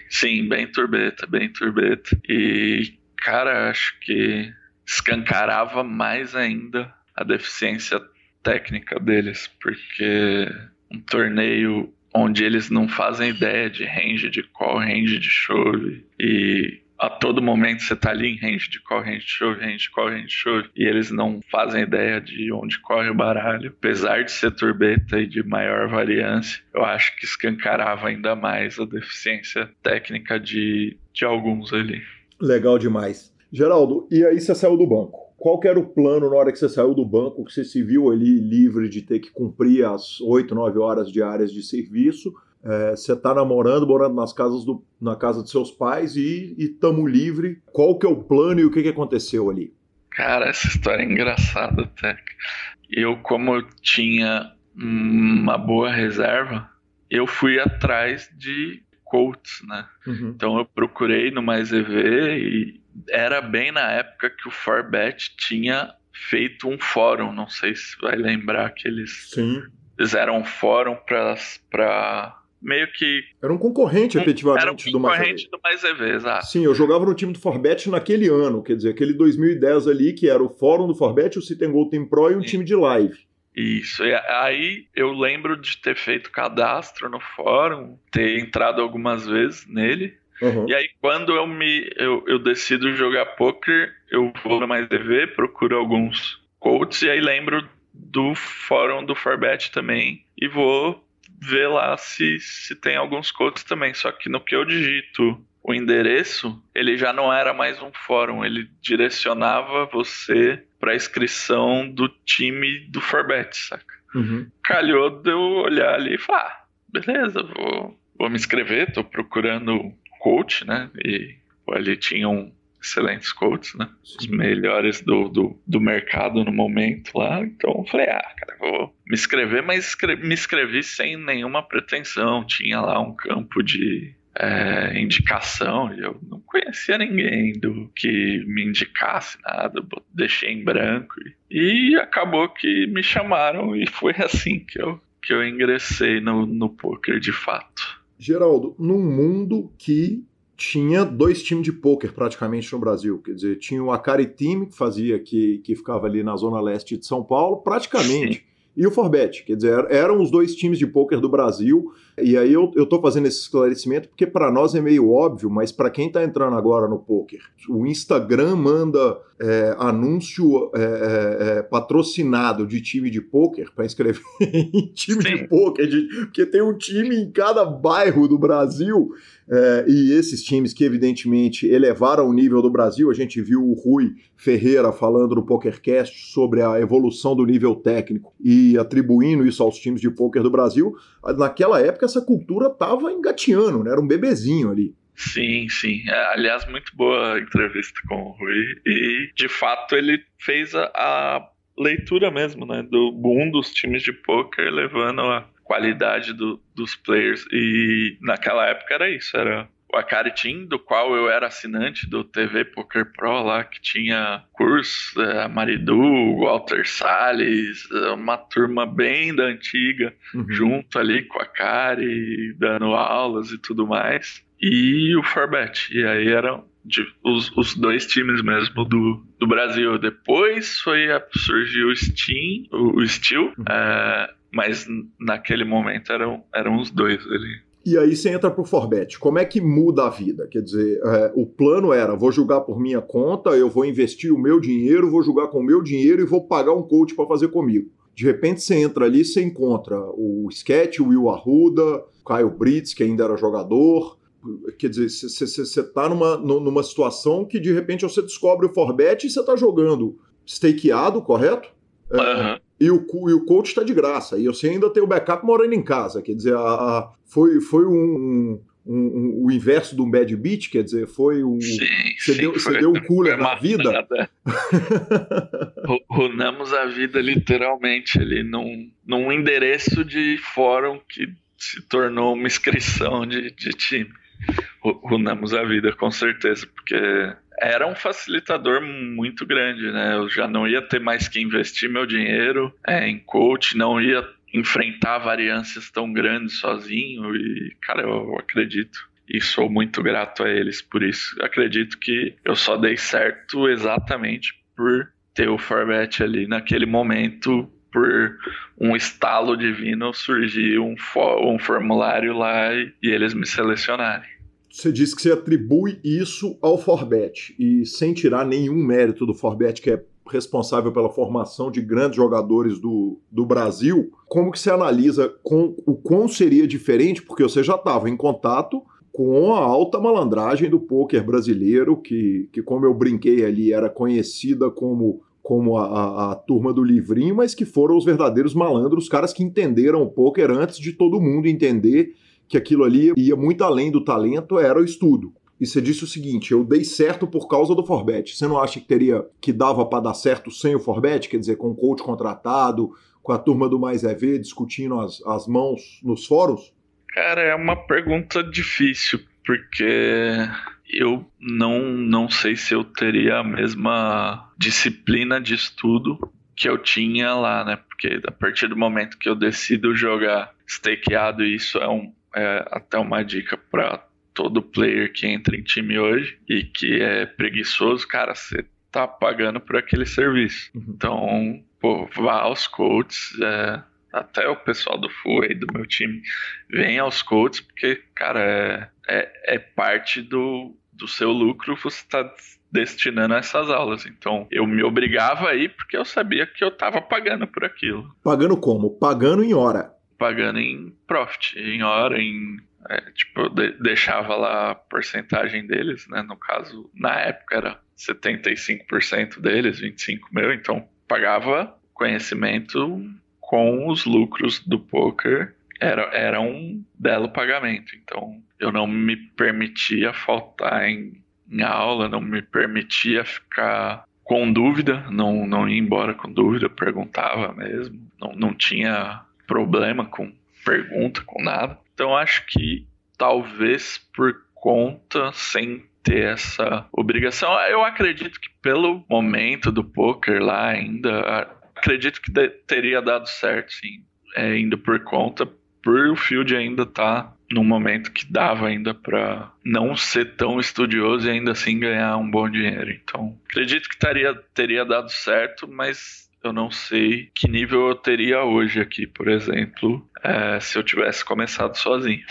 Sim, bem turbeta, bem turbeta. E, cara, acho que escancarava mais ainda a deficiência técnica deles, porque um torneio onde eles não fazem ideia de range de qual range de chove e a todo momento você tá ali em range de qual range de chove, range de qual range de chove, e eles não fazem ideia de onde corre o baralho. Apesar de ser turbeta e de maior variância, eu acho que escancarava ainda mais a deficiência técnica de, de alguns ali. Legal demais. Geraldo, e aí você saiu do banco? Qual era o plano na hora que você saiu do banco, que você se viu ali livre de ter que cumprir as 8, 9 horas diárias de serviço? É, você está namorando, morando nas casas do, na casa dos seus pais e estamos livre. Qual que é o plano e o que, que aconteceu ali? Cara, essa história é engraçada até. Eu, como eu tinha uma boa reserva, eu fui atrás de coaches, né? Uhum. Então eu procurei no Mais EV e era bem na época que o Forbet tinha feito um fórum, não sei se vai lembrar que eles Sim. fizeram um fórum para meio que era um concorrente um, efetivamente era um do concorrente do Mais EV, exato. Sim, eu jogava no time do Forbet naquele ano, quer dizer, aquele 2010 ali que era o fórum do Forbet, o Sit Gold Team Pro e um Sim. time de live. Isso, e aí eu lembro de ter feito cadastro no fórum, ter entrado algumas vezes nele, Uhum. E aí, quando eu me eu, eu decido jogar poker, eu vou no Mais TV, procuro alguns coaches e aí lembro do fórum do Forbet também e vou ver lá se, se tem alguns coaches também. Só que no que eu digito o endereço, ele já não era mais um fórum, ele direcionava você para inscrição do time do Forbet, saca? Uhum. Calhou de eu olhar ali e falar, ah, beleza, vou, vou me inscrever, tô procurando coach, né? E ali tinham excelentes coaches, né? Sim. Os melhores do, do, do, mercado no momento lá. Então eu falei, ah, cara, vou me inscrever, mas me inscrevi sem nenhuma pretensão. Tinha lá um campo de é, indicação e eu não conhecia ninguém do que me indicasse nada, deixei em branco. E, e acabou que me chamaram e foi assim que eu, que eu ingressei no, no poker de fato. Geraldo, num mundo que tinha dois times de pôquer praticamente no Brasil. Quer dizer, tinha o Akari Team, que fazia, que, que ficava ali na zona leste de São Paulo, praticamente. Sim. E o Forbet, quer dizer, eram os dois times de pôquer do Brasil. E aí eu, eu tô fazendo esse esclarecimento porque para nós é meio óbvio, mas para quem está entrando agora no pôquer, o Instagram manda é, anúncio é, é, é patrocinado de time de pôquer para inscrever em time Sim. de pôquer, porque tem um time em cada bairro do Brasil é, e esses times que, evidentemente, elevaram o nível do Brasil, a gente viu o Rui Ferreira falando no PokerCast sobre a evolução do nível técnico e atribuindo isso aos times de pôquer do Brasil. Naquela época, essa cultura estava engateando, né? era um bebezinho ali. Sim, sim. É, aliás, muito boa a entrevista com o Rui. E, de fato, ele fez a, a leitura mesmo, né? Do boom dos times de poker, levando a qualidade do, dos players. E naquela época era isso, era o Akari Team, do qual eu era assinante do TV Poker Pro lá, que tinha curso, a é, Maridu, Walter Salles, é, uma turma bem da antiga, uhum. junto ali com a Akari, dando aulas e tudo mais. E o Forbet. E aí eram de, os, os, dois times mesmo do, do Brasil. Depois foi a, surgiu o Steam, o, o Steel, uhum. é, mas naquele momento eram, eram os dois ali. E aí você entra pro Forbet. Como é que muda a vida? Quer dizer, é, o plano era: vou jogar por minha conta, eu vou investir o meu dinheiro, vou jogar com o meu dinheiro e vou pagar um coach para fazer comigo. De repente você entra ali, você encontra o Sketch, o Will Arruda, Kyle Brits, que ainda era jogador. Quer dizer, você está numa, numa situação que de repente você descobre o Forbet e você está jogando stakeado, correto? Uhum. E o, e o coach está de graça. E você ainda tem o backup morando em casa. Quer dizer, a, a, foi, foi um, um, um, o inverso do bad beat, quer dizer, foi um. Sim, você, sim, deu, você deu um cooler na vida. Runamos a vida literalmente ali num, num endereço de fórum que se tornou uma inscrição de, de time. Runamos a vida, com certeza, porque era um facilitador muito grande, né? Eu já não ia ter mais que investir meu dinheiro é, em coach, não ia enfrentar variâncias tão grandes sozinho e, cara, eu acredito e sou muito grato a eles por isso. Acredito que eu só dei certo exatamente por ter o Forbet ali naquele momento, por um estalo divino surgir um, um formulário lá e, e eles me selecionarem. Você disse que você atribui isso ao Forbet e sem tirar nenhum mérito do Forbet, que é responsável pela formação de grandes jogadores do, do Brasil, como que você analisa com, o quão seria diferente, porque você já estava em contato com a alta malandragem do poker brasileiro, que, que como eu brinquei ali, era conhecida como como a, a, a, turma do livrinho, mas que foram os verdadeiros malandros, os caras que entenderam o poker antes de todo mundo entender que aquilo ali ia muito além do talento, era o estudo. E você disse o seguinte: eu dei certo por causa do Forbet. Você não acha que teria que dava para dar certo sem o Forbet? Quer dizer, com o coach contratado, com a turma do Mais EV discutindo as, as mãos nos fóruns? Cara, é uma pergunta difícil, porque eu não, não sei se eu teria a mesma disciplina de estudo que eu tinha lá, né? Porque a partir do momento que eu decido jogar stakeado, isso é um, é até uma dica para todo player que entra em time hoje e que é preguiçoso, cara, você tá pagando por aquele serviço. Uhum. Então, pô, vá aos coaches, é, até o pessoal do Full aí do meu time, vem aos coaches, porque, cara, é, é, é parte do, do seu lucro, você está destinando a essas aulas. Então, eu me obrigava a ir porque eu sabia que eu estava pagando por aquilo. Pagando como? Pagando em hora pagando em profit, em hora, em. É, tipo, de, deixava lá a porcentagem deles, né? No caso, na época era 75% deles, 25% meu, então pagava conhecimento com os lucros do poker. Era, era um belo pagamento, então eu não me permitia faltar em, em aula, não me permitia ficar com dúvida, não, não ia embora com dúvida, perguntava mesmo, não, não tinha problema com pergunta, com nada. Então acho que talvez por conta, sem ter essa obrigação, eu acredito que pelo momento do poker lá ainda, acredito que teria dado certo, sim. É, indo por conta, por o Field ainda tá num momento que dava ainda para não ser tão estudioso e ainda assim ganhar um bom dinheiro. Então, acredito que taria, teria dado certo, mas eu não sei que nível eu teria hoje aqui, por exemplo, é, se eu tivesse começado sozinho.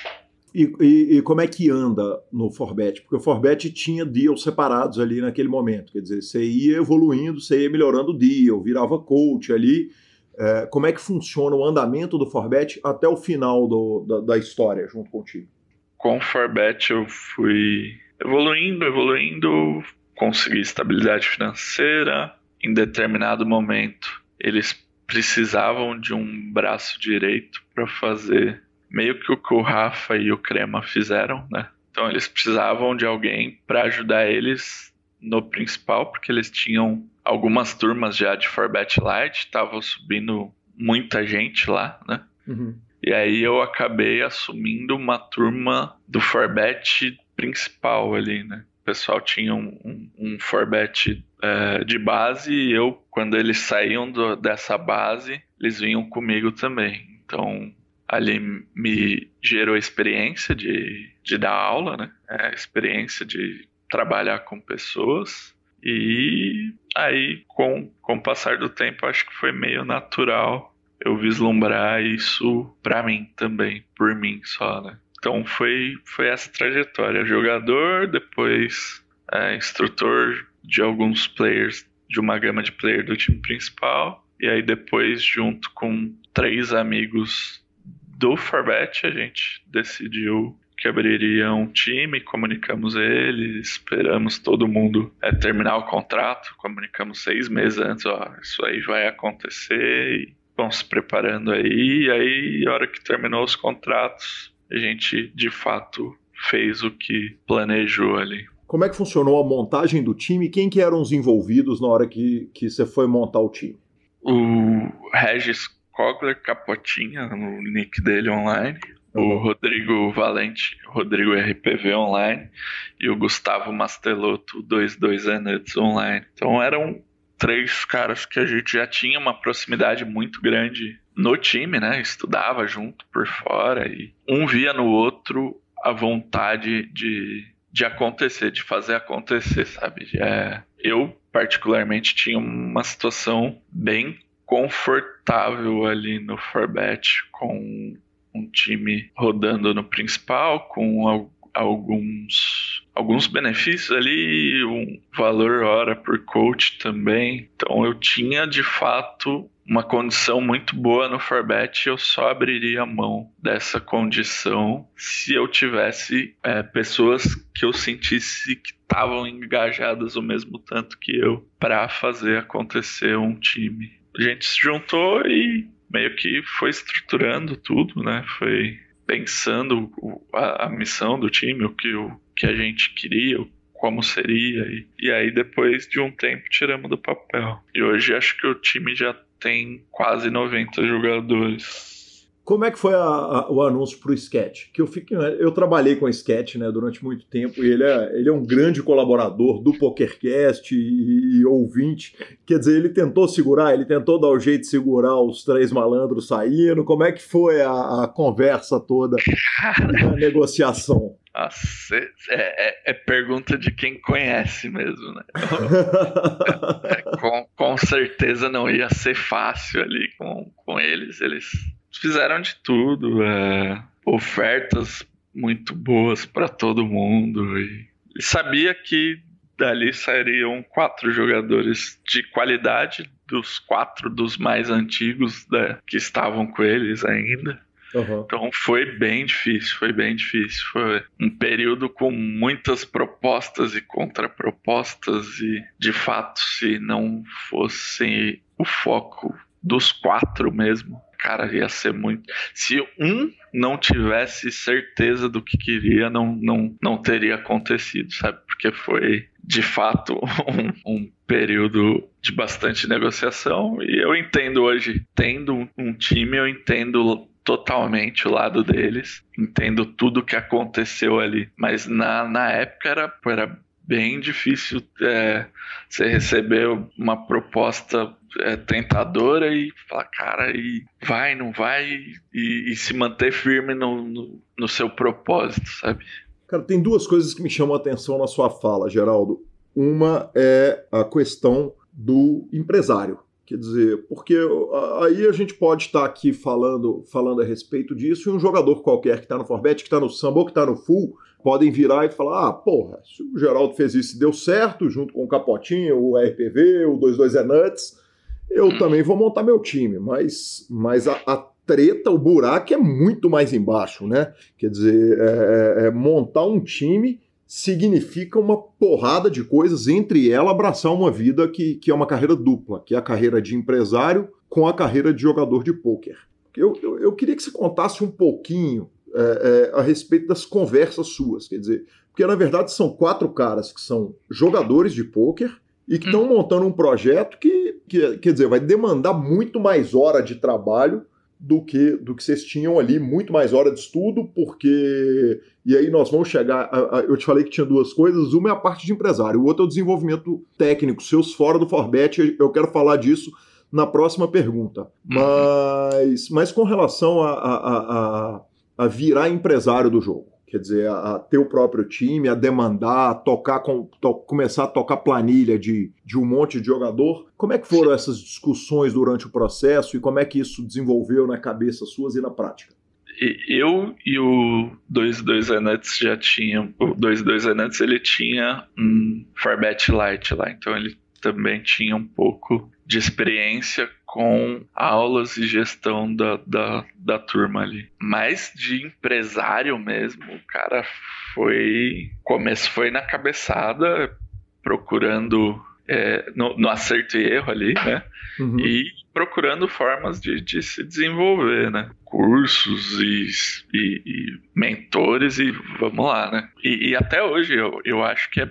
E, e, e, como é que anda no Forbet? Porque o Forbet tinha deals separados ali naquele momento. Quer dizer, você ia evoluindo, você ia melhorando o deal, virava coach ali. É, como é que funciona o andamento do Forbet até o final do, da, da história junto contigo? Com o Forbet eu fui evoluindo, evoluindo, consegui estabilidade financeira. Em determinado momento, eles precisavam de um braço direito para fazer meio que o que o Rafa e o Crema fizeram, né? Então eles precisavam de alguém para ajudar eles no principal, porque eles tinham algumas turmas já de Forbet Light, estavam subindo muita gente lá, né? Uhum. E aí eu acabei assumindo uma turma do Forbet principal ali, né? O pessoal tinha um, um, um Forbet é, de base e eu, quando eles saíam do, dessa base, eles vinham comigo também. Então ali me gerou experiência de, de dar aula, né? É, experiência de trabalhar com pessoas. E aí, com, com o passar do tempo, acho que foi meio natural eu vislumbrar isso para mim também, por mim só, né? Então foi, foi essa trajetória. Jogador, depois é, instrutor de alguns players, de uma gama de players do time principal. E aí depois, junto com três amigos do Forbet, a gente decidiu que abriria um time, comunicamos ele, esperamos todo mundo é, terminar o contrato, comunicamos seis meses antes, ó, isso aí vai acontecer e vão se preparando aí, e aí, a hora que terminou os contratos, a gente de fato fez o que planejou ali. Como é que funcionou a montagem do time? Quem que eram os envolvidos na hora que, que você foi montar o time? O Regis Kogler Capotinha, no nick dele online. Uhum. O Rodrigo Valente, Rodrigo RPV online. E o Gustavo Mastelotto, 22 Anuts online. Então eram três caras que a gente já tinha uma proximidade muito grande no time, né? Estudava junto por fora e um via no outro a vontade de, de acontecer, de fazer acontecer, sabe? É, eu, particularmente, tinha uma situação bem confortável ali no Forbet com um time rodando no principal, com alguns alguns benefícios ali, um valor hora por coach também. Então eu tinha de fato uma condição muito boa no Forbet, eu só abriria mão dessa condição se eu tivesse é, pessoas que eu sentisse que estavam engajadas o mesmo tanto que eu para fazer acontecer um time a gente se juntou e meio que foi estruturando tudo, né? Foi pensando a, a missão do time, o que, o que a gente queria, como seria. E, e aí, depois de um tempo, tiramos do papel. E hoje acho que o time já tem quase 90 jogadores. Como é que foi a, a, o anúncio para o Sketch? Que eu, fico, eu trabalhei com o Sketch né, durante muito tempo e ele é, ele é um grande colaborador do PokerCast e, e, ouvinte. Quer dizer, ele tentou segurar, ele tentou dar o jeito de segurar os três malandros saindo. Como é que foi a, a conversa toda, a negociação? Nossa, é, é, é, pergunta de quem conhece mesmo, né? é, com, com certeza não ia ser fácil ali com, com eles. Eles fizeram de tudo, é, ofertas muito boas para todo mundo e, e sabia que dali sairiam quatro jogadores de qualidade dos quatro dos mais antigos né, que estavam com eles ainda. Uhum. Então foi bem difícil, foi bem difícil. Foi um período com muitas propostas e contrapropostas, e de fato, se não fosse o foco dos quatro mesmo, cara, ia ser muito. Se um não tivesse certeza do que queria, não, não, não teria acontecido, sabe? Porque foi de fato um, um período de bastante negociação e eu entendo hoje, tendo um time, eu entendo totalmente o lado deles, entendo tudo que aconteceu ali, mas na, na época era, era bem difícil é, você receber uma proposta é, tentadora e falar, cara, e vai, não vai, e, e se manter firme no, no, no, seu propósito, sabe? Cara, tem duas coisas que me chamam a atenção na sua fala, Geraldo. Uma é a questão do empresário. Quer dizer, porque aí a gente pode estar aqui falando, falando a respeito disso e um jogador qualquer que está no Forbet, que está no Samba ou que está no Full, podem virar e falar: ah, porra, se o Geraldo fez isso e deu certo, junto com o Capotinho, o RPV, o 22 é Nuts, eu hum. também vou montar meu time. Mas, mas a, a treta, o buraco é muito mais embaixo, né? Quer dizer, é, é, é montar um time significa uma porrada de coisas, entre ela abraçar uma vida que, que é uma carreira dupla, que é a carreira de empresário com a carreira de jogador de pôquer. Eu, eu, eu queria que você contasse um pouquinho é, é, a respeito das conversas suas, quer dizer, porque na verdade são quatro caras que são jogadores de pôquer e que estão hum. montando um projeto que, que, quer dizer, vai demandar muito mais hora de trabalho do que do que vocês tinham ali, muito mais hora de estudo, porque e aí nós vamos chegar. A, a, eu te falei que tinha duas coisas, uma é a parte de empresário, o outro é o desenvolvimento técnico, seus fora do Forbet. Eu quero falar disso na próxima pergunta. Uhum. Mas, mas com relação a, a, a, a virar empresário do jogo. Quer dizer, a, a, ter o próprio time, a demandar, a tocar com, to, começar a tocar planilha de, de um monte de jogador. Como é que foram essas discussões durante o processo e como é que isso desenvolveu na cabeça suas e na prática? Eu e o 22 Anuts já tinham. O 22 Anuts ele tinha um Farbet Lite lá, então ele também tinha um pouco de experiência com aulas e gestão da, da, da turma ali. Mas de empresário mesmo, o cara foi. Começo foi na cabeçada, procurando é, no, no, acerto e erro ali, né? Uhum. E procurando formas de, de, se desenvolver, né? Cursos e, e, e, mentores e vamos lá, né? E, e até hoje eu, eu acho que é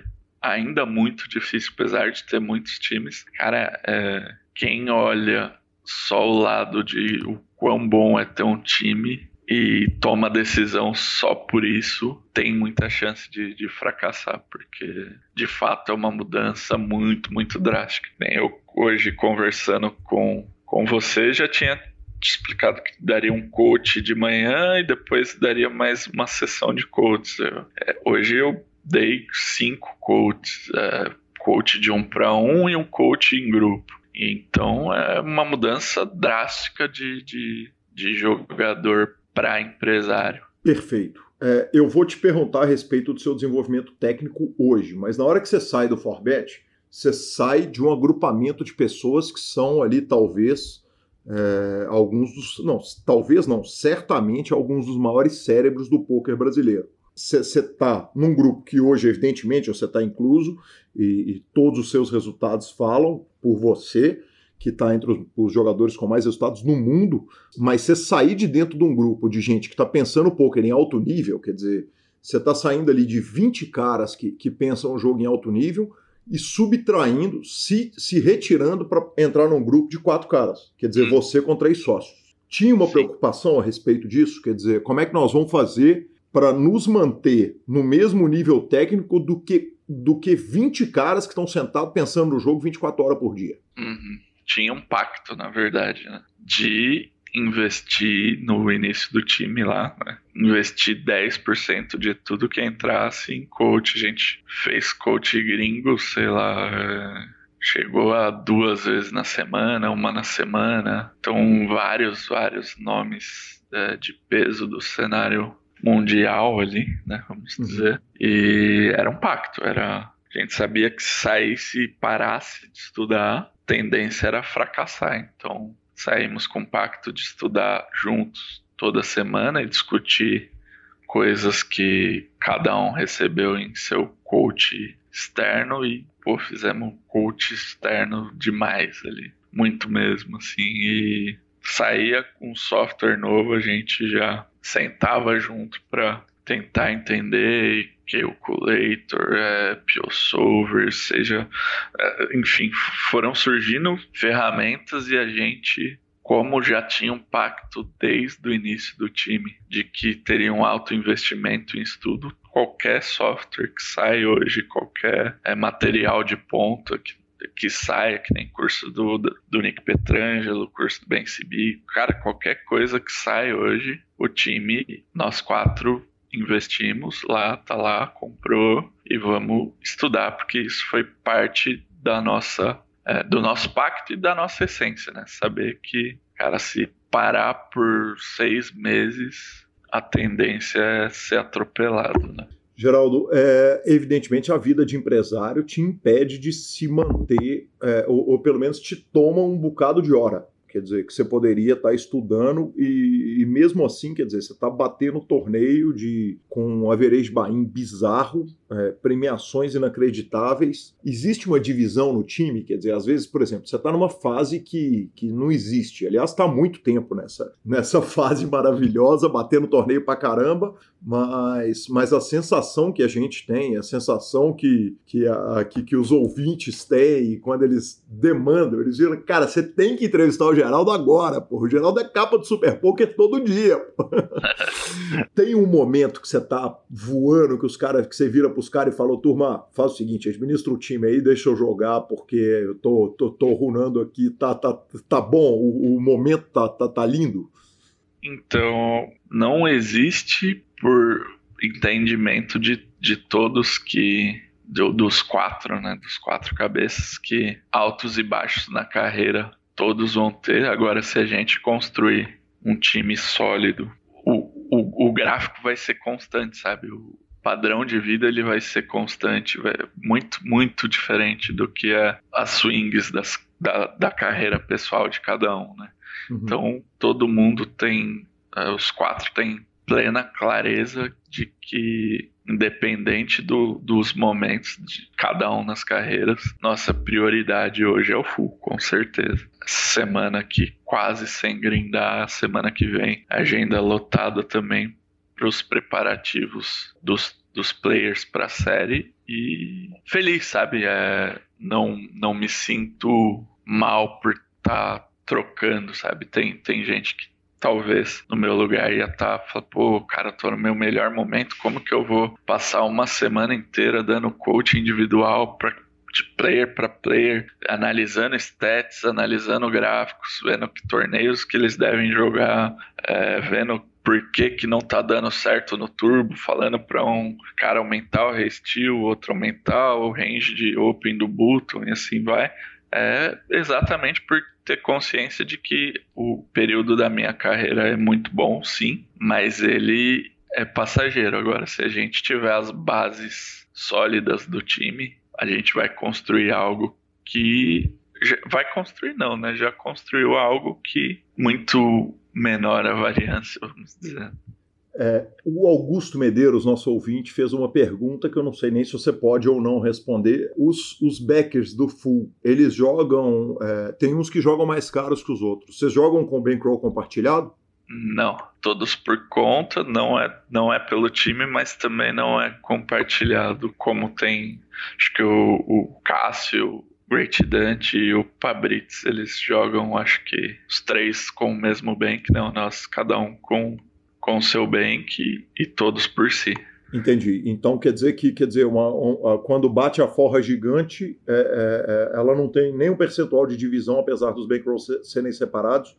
ainda muito difícil, apesar de ter muitos times. Cara, é, quem olha só o lado de o quão bom é ter um time e toma decisão só por isso, tem muita chance de, de fracassar, porque de fato é uma mudança muito, muito drástica. Eu hoje conversando com, com você já tinha te explicado que daria um coach de manhã e depois daria mais uma sessão de coaches. é, hoje eu dei cinco coaches, é, coach de um para um e um coach em grupo. Então é uma mudança drástica de, de, de jogador para empresário. Perfeito. É, eu vou te perguntar a respeito do seu desenvolvimento técnico hoje, mas na hora que você sai do Forbet, você sai de um agrupamento de pessoas que são ali talvez é, alguns dos. Não, talvez não, certamente alguns dos maiores cérebros do poker brasileiro você está num grupo que hoje, evidentemente, você está incluso e, e, todos os seus resultados falam por você, que está entre os, os, jogadores com mais resultados no mundo, mas você sair de dentro de um grupo de gente que está pensando poker em alto nível, quer dizer, você está saindo ali de 20 caras que, que pensam o jogo em alto nível e subtraindo, se, se retirando para entrar num grupo de quatro caras, quer dizer, hum. você com três sócios. Tinha uma Sim. preocupação a respeito disso? Quer dizer, como é que nós vamos fazer para nos manter no mesmo nível técnico do que, do que 20 caras que estão sentados pensando no jogo 24 horas por dia. Uhum. Tinha um pacto, na verdade, né? de investir no início do time lá, né? investir 10% de tudo que entrasse em coach. A gente fez coach gringo, sei lá, é, chegou a duas vezes na semana, uma na semana. Então, vários, vários nomes é, de peso do cenário mundial ali, né? Vamos uhum. dizer. E era um pacto, era. A gente sabia que se saísse e parasse de estudar, a tendência era fracassar. Então saímos com um pacto de estudar juntos toda semana e discutir coisas que cada um recebeu em seu coach externo e pô, fizemos um coach externo demais ali, muito mesmo assim e saía com um software novo, a gente já sentava junto para tentar entender calculator, é, PioSolver, seja, é, enfim, foram surgindo ferramentas e a gente, como já tinha um pacto desde o início do time de que teria um alto investimento em estudo, qualquer software que sai hoje, qualquer é, material de ponta que que saia, que nem curso do, do Nick Petrangelo, curso do Ben Sibi, cara, qualquer coisa que sai hoje, o time, nós quatro investimos lá, tá lá, comprou e vamos estudar, porque isso foi parte da nossa, é, do nosso pacto e da nossa essência, né? Saber que, cara, se parar por seis meses, a tendência é ser atropelado, né? Geraldo, é, evidentemente a vida de empresário te impede de se manter, é, ou, ou, pelo menos te toma um bocado de hora. Quer dizer, que você poderia estar tá estudando e, e, mesmo assim, quer dizer, você está batendo torneio de, com um average buy bizarro, é, premiações inacreditáveis. Existe uma divisão no time, quer dizer, às vezes, por exemplo, você está numa fase que, que não existe. Aliás, está há muito tempo nessa, nessa fase maravilhosa, batendo torneio pra caramba, mas, mas a sensação que a gente tem, a sensação que, que, a, que, que os ouvintes têm, quando eles demandam, eles dizem, cara, você tem que entrevistar o Geraldo agora, pô. O Geraldo é capa do Super Poker todo dia. tem um momento que você tá voando, que os caras, que você vira pros caras e falou: turma, faz o seguinte, administra o time aí, deixa eu jogar, porque eu tô, tô, tô runando aqui, tá, tá, tá bom, o, o momento tá, tá, tá lindo? Então, não existe por entendimento de, de todos que. Do, dos quatro, né? Dos quatro cabeças que altos e baixos na carreira todos vão ter. Agora, se a gente construir um time sólido, o, o, o gráfico vai ser constante, sabe? O, padrão de vida ele vai ser constante, vai, muito, muito diferente do que é as swings das, da, da carreira pessoal de cada um, né? Uhum. Então, todo mundo tem, uh, os quatro têm plena clareza de que, independente do, dos momentos de cada um nas carreiras, nossa prioridade hoje é o full, com certeza. Semana que quase sem grindar, semana que vem, agenda lotada também para os preparativos dos, dos players para a série e feliz, sabe? É, não, não me sinto mal por estar tá trocando, sabe? Tem, tem gente que talvez no meu lugar ia estar tá, pô, cara, tô no meu melhor momento, como que eu vou passar uma semana inteira dando coach individual para de player para player, analisando stats, analisando gráficos, vendo que torneios que eles devem jogar, é, vendo por que, que não tá dando certo no turbo, falando para um cara aumentar o resteel, outro aumentar o range de open do button e assim vai. É exatamente por ter consciência de que o período da minha carreira é muito bom, sim, mas ele é passageiro. Agora, se a gente tiver as bases sólidas do time, a gente vai construir algo que vai construir não, né? Já construiu algo que muito menor a variância, vamos dizer. É, o Augusto Medeiros, nosso ouvinte, fez uma pergunta que eu não sei nem se você pode ou não responder. Os, os backers do Full, eles jogam. É, tem uns que jogam mais caros que os outros. Vocês jogam com bankroll compartilhado? Não, todos por conta, não é, não é pelo time, mas também não é compartilhado como tem. Acho que o, o Cássio, Great Dante e o Pabritz, eles jogam, acho que os três com o mesmo bank, não, nós, cada um com com o seu bank e, e todos por si. Entendi. Então quer dizer que quer dizer uma, uma quando bate a forra gigante, é, é, é, ela não tem nenhum percentual de divisão, apesar dos bankrolls serem separados.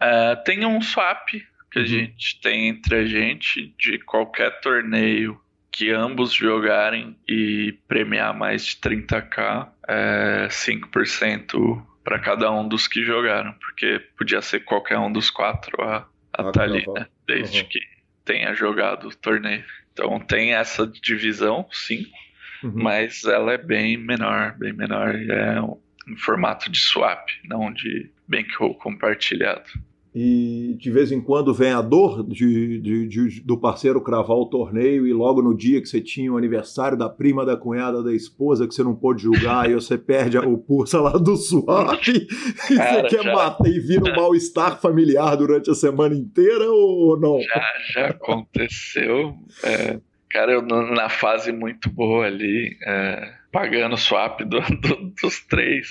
É, tem um swap que a uhum. gente tem entre a gente de qualquer torneio que ambos jogarem e premiar mais de 30k, é 5% para cada um dos que jogaram, porque podia ser qualquer um dos quatro a, a tá ali, né? Desde uhum. que tenha jogado o torneio. Então tem essa divisão, sim, uhum. mas ela é bem menor, bem menor. É um, um formato de swap, não de bankroll compartilhado e de vez em quando vem a dor de, de, de, do parceiro cravar o torneio e logo no dia que você tinha o aniversário da prima, da cunhada, da esposa, que você não pôde julgar e você perde o pulsa lá do swap e Cara, você quer já... matar e vira um mal-estar familiar durante a semana inteira ou não? Já, já aconteceu. É, cara, eu na fase muito boa ali, é, pagando o swap do, do, dos três.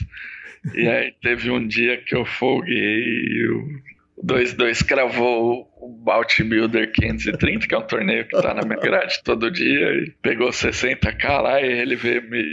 E aí teve um dia que eu folguei e 2-2 cravou o Bounty Builder 530, que é um torneio que tá na minha grade todo dia, e pegou 60k lá e ele veio me,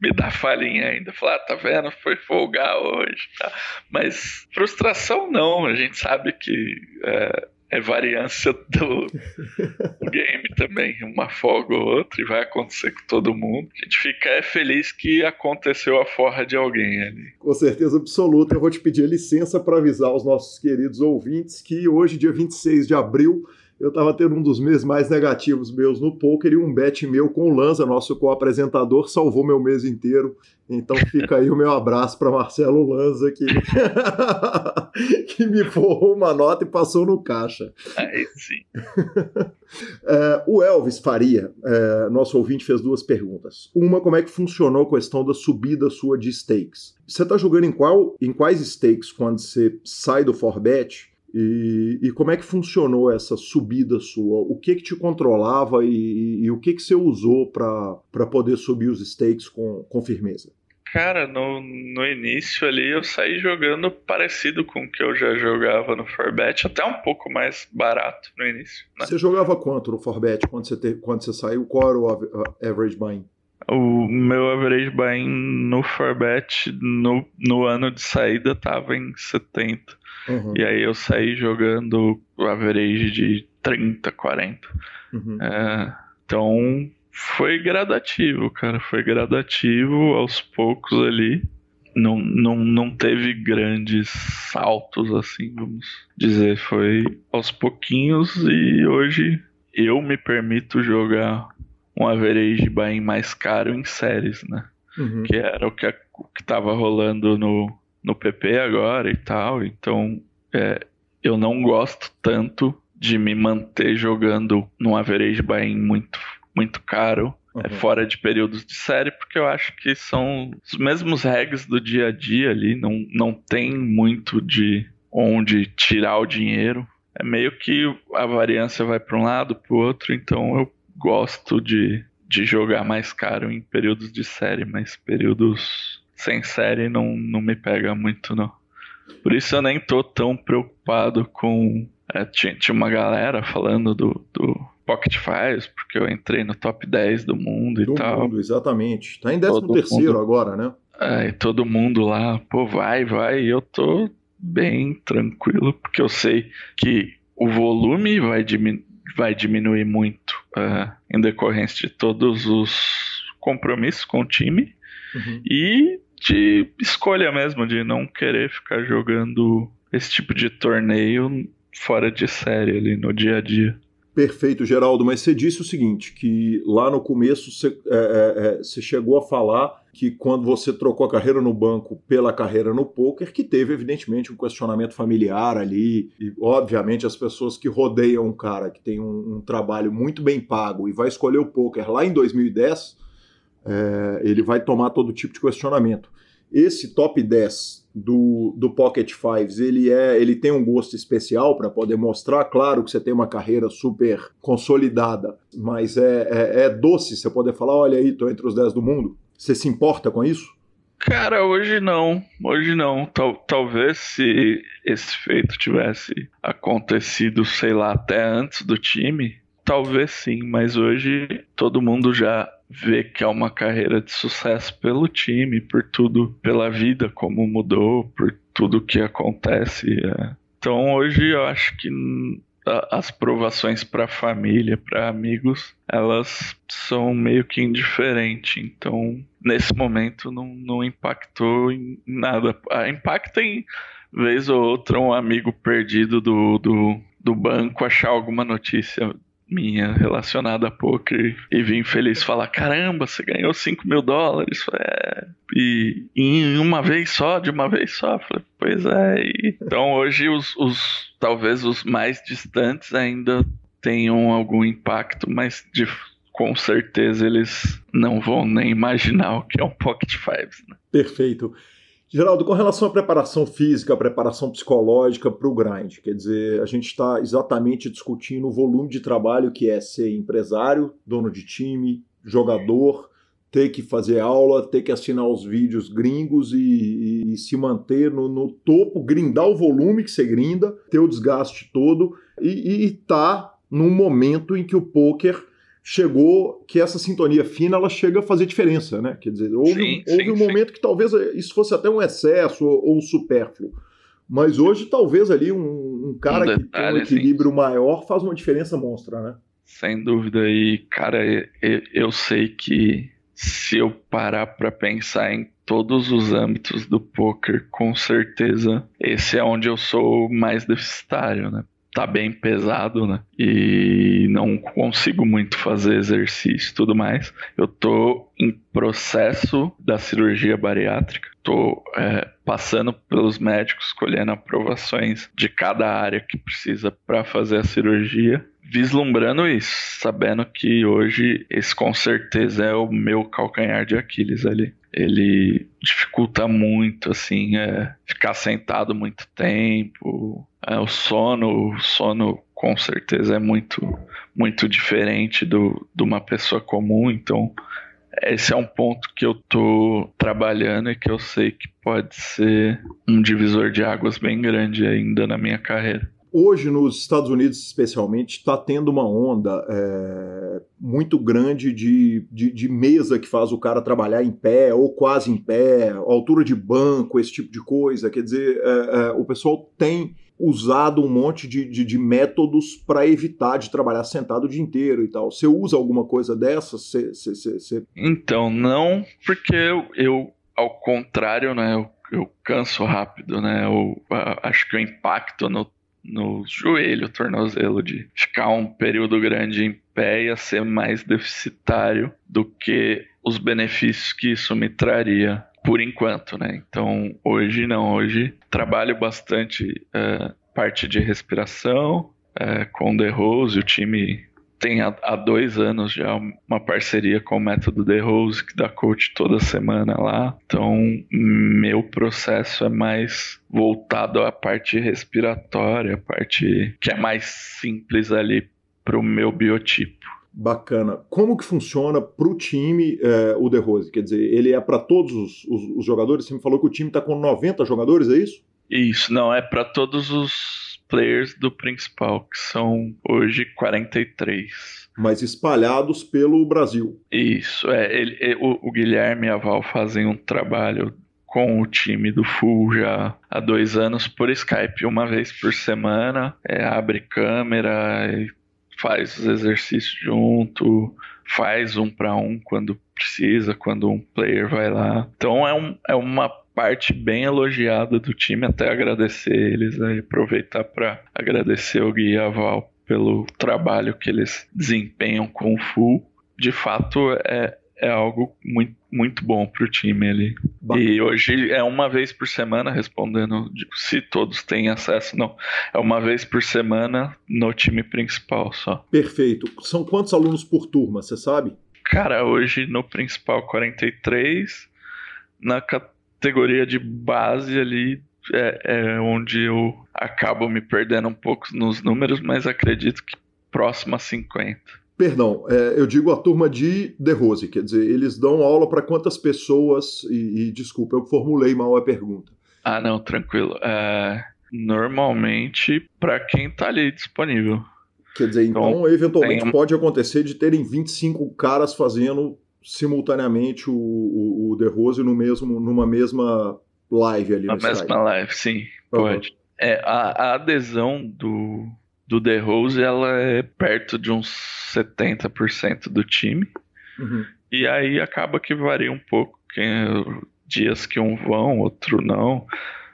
me dá falhinha ainda. Falar, ah, tá vendo? Foi folgar hoje. Tá? Mas frustração não, a gente sabe que é, é variância do, do, game também. Uma folga ou outra e vai acontecer com todo mundo. A gente fica é feliz que aconteceu a forra de alguém ali. Com certeza absoluta. Eu vou te pedir licença para avisar os nossos queridos ouvintes que hoje, dia 26 de abril, eu estava tendo um dos meses mais negativos meus no poker e um bet meu com o Lanza, nosso co-apresentador, salvou meu mês inteiro. Então fica aí o meu abraço para Marcelo Lanza, que, que me forrou uma nota e passou no caixa. Aí sim. É, o Elvis Faria, é, nosso ouvinte, fez duas perguntas. Uma, como é que funcionou a questão da subida sua de stakes? Você está jogando em, qual, em quais stakes quando você sai do Forbet? E, e, como é que funcionou essa subida sua? O que que te controlava e, e, e o que que você usou para poder subir os stakes com, com firmeza? Cara, no, no início ali eu saí jogando parecido com o que eu já jogava no Forbet, até um pouco mais barato no início. Né? Você jogava quanto no Forbet quando você, te, quando você saiu? Qual era o average buy-in? O meu average buy-in no Forbet no, no ano de saída tava em 70. Uhum. E aí eu saí jogando o average de 30, 40. Uhum. É, então foi gradativo, cara. Foi gradativo aos poucos ali. Não, não, não teve grandes saltos, assim, vamos dizer. Foi aos pouquinhos e hoje eu me permito jogar um average buy mais caro em séries, né? Uhum. Que era o que, o que tava rolando no, no PP agora e tal, então é, eu não gosto tanto de me manter jogando num average buy muito, muito caro, é, uhum. é, fora de períodos de série, porque eu acho que são os mesmos regs do dia a dia ali, não, não tem muito de onde tirar o dinheiro. É meio que a variância vai para um lado, para o outro, então eu gosto de, de jogar mais caro em períodos de série, mas períodos sem série não, não me pega muito, não. Por isso eu nem tô tão preocupado com. É, tinha, tinha, uma galera falando do, do Pocket Files, porque eu entrei no top 10 do mundo do e tal. Mundo, exatamente. Tá em 13 terceiro agora, né? É, e todo mundo lá, pô, vai, vai. E eu tô bem tranquilo, porque eu sei que o volume vai, diminu vai diminuir muito uh, em decorrência de todos os compromissos com o time. Uhum. E de escolha mesmo, de não querer ficar jogando esse tipo de torneio fora de série ali no dia a dia. Perfeito, Geraldo, mas você disse o seguinte, que lá no começo você, é, é, é, você chegou a falar que quando você trocou a carreira no banco pela carreira no poker, que teve evidentemente um questionamento familiar ali, e obviamente as pessoas que rodeiam um cara que tem um, um trabalho muito bem pago e vai escolher o poker lá em 2010, é, ele vai tomar todo tipo de questionamento. Esse top 10 do, do Pocket Fives, ele é, ele tem um gosto especial para poder mostrar, claro que você tem uma carreira super consolidada, mas é, é, é doce você poder falar, olha aí, tô entre os 10 do mundo. Você se importa com isso? Cara, hoje não. Hoje não. Tal, talvez se esse feito tivesse acontecido, sei lá, até antes do time, talvez sim, mas hoje todo mundo já ver que é uma carreira de sucesso pelo time, por tudo, pela vida como mudou, por tudo que acontece. É. Então hoje eu acho que as provações para família, para amigos, elas são meio que indiferentes. Então, nesse momento, não, não impactou em nada. Ah, impacta em vez ou outra um amigo perdido do, do, do banco achar alguma notícia minha relacionada a poker e vim feliz falar: caramba, você ganhou 5 mil dólares. É, e, em uma vez só, de uma vez só. Falei, pois é. E, então hoje os, os talvez os mais distantes ainda tenham algum impacto, mas de, com certeza eles não vão nem imaginar o que é um Pocket Fives. Né? Perfeito. Geraldo, com relação à preparação física, à preparação psicológica para o grind, quer dizer, a gente está exatamente discutindo o volume de trabalho que é ser empresário, dono de time, jogador, ter que fazer aula, ter que assinar os vídeos gringos e, e, e se manter no, no, topo, grindar o volume que você grinda, ter o desgaste todo e estar tá num momento em que o poker chegou que essa sintonia fina ela chega a fazer diferença, né? Quer dizer, houve, sim, houve sim, um sim. momento que talvez isso fosse até um excesso ou, ou um supérfluo. Mas hoje, talvez ali um, um cara um detalhe, que tem um equilíbrio maior faz uma diferença monstra, né? Sem dúvida. E, cara, eu, eu sei que se eu parar para pensar em todos os âmbitos do poker, com certeza esse é onde eu sou mais deficitário, né? Tá bem pesado, né? E não consigo muito fazer exercício e tudo mais. Eu tô em processo da cirurgia bariátrica. Tô é, passando pelos médicos, colhendo aprovações de cada área que precisa para fazer a cirurgia vislumbrando isso, sabendo que hoje esse com certeza é o meu calcanhar de Aquiles ali. Ele dificulta muito, assim, é, ficar sentado muito tempo, é, o sono, o sono com certeza é muito, muito diferente do, de uma pessoa comum, então esse é um ponto que eu tô trabalhando e que eu sei que pode ser um divisor de águas bem grande ainda na minha carreira hoje nos Estados Unidos especialmente está tendo uma onda é, muito grande de, de, de, mesa que faz o cara trabalhar em pé ou quase em pé, altura de banco, esse tipo de coisa. Quer dizer, é, é, o pessoal tem usado um monte de, de, de métodos para evitar de trabalhar sentado o dia inteiro e tal. Você usa alguma coisa dessas? Cê, cê, cê, então, não, porque eu, eu ao contrário, né, eu, eu canso rápido, né? Eu, acho que o impacto no no joelho, tornozelo, de ficar um período grande em pé ia ser mais deficitário do que os benefícios que isso me traria por enquanto, né? Então hoje não, hoje trabalho bastante é, parte de respiração é, com o The Rose, o time tem há, dois anos já uma parceria com o Método The Rose, que dá coach toda semana lá. Então, meu processo é mais voltado à parte respiratória, a parte que é mais simples ali para o meu biotipo. Bacana. Como que funciona para o time é, o The Rose? Quer dizer, ele é para todos os, os, os, jogadores? Você me falou que o time está com 90 jogadores, é isso? Isso, não, é para todos os players do principal, que são hoje 43. Mas espalhados pelo Brasil. Isso, é. Ele, o, o Guilherme e a Val fazem um trabalho com o time do Full já há dois anos por Skype, uma vez por semana. É, abre câmera e faz os exercícios junto, faz um para um quando precisa, quando um player vai lá. Então é, um, é uma parte bem elogiada do time, até agradecer eles, aí, aproveitar para agradecer o Gui e a Val pelo trabalho que eles desempenham com o Full. De fato, é, é algo muito, muito bom para o time ali. E hoje é uma vez por semana, respondendo se todos têm acesso, não. É uma vez por semana no time principal só. Perfeito. São quantos alunos por turma, você sabe? Cara, hoje no principal 43, na categoria de base ali é, é, onde eu acabo me perdendo um pouco nos números, mas acredito que próximo a 50. Perdão, é, eu digo a turma de The Rose, quer dizer, eles dão aula para quantas pessoas? E, e, desculpa, eu formulei mal a pergunta. Ah, não, tranquilo. É, normalmente para quem está ali disponível. Quer dizer, então, então eventualmente tem... pode acontecer de terem 25 caras fazendo simultaneamente o, o, o The Rose no mesmo, numa mesma live ali. Na mesma Skype. live, sim, uhum. pode. É, a, a, adesão do, do The Rose ela é perto de uns 70% do time. Uhum. E aí acaba que varia um pouco. Dias que um vão, outro não.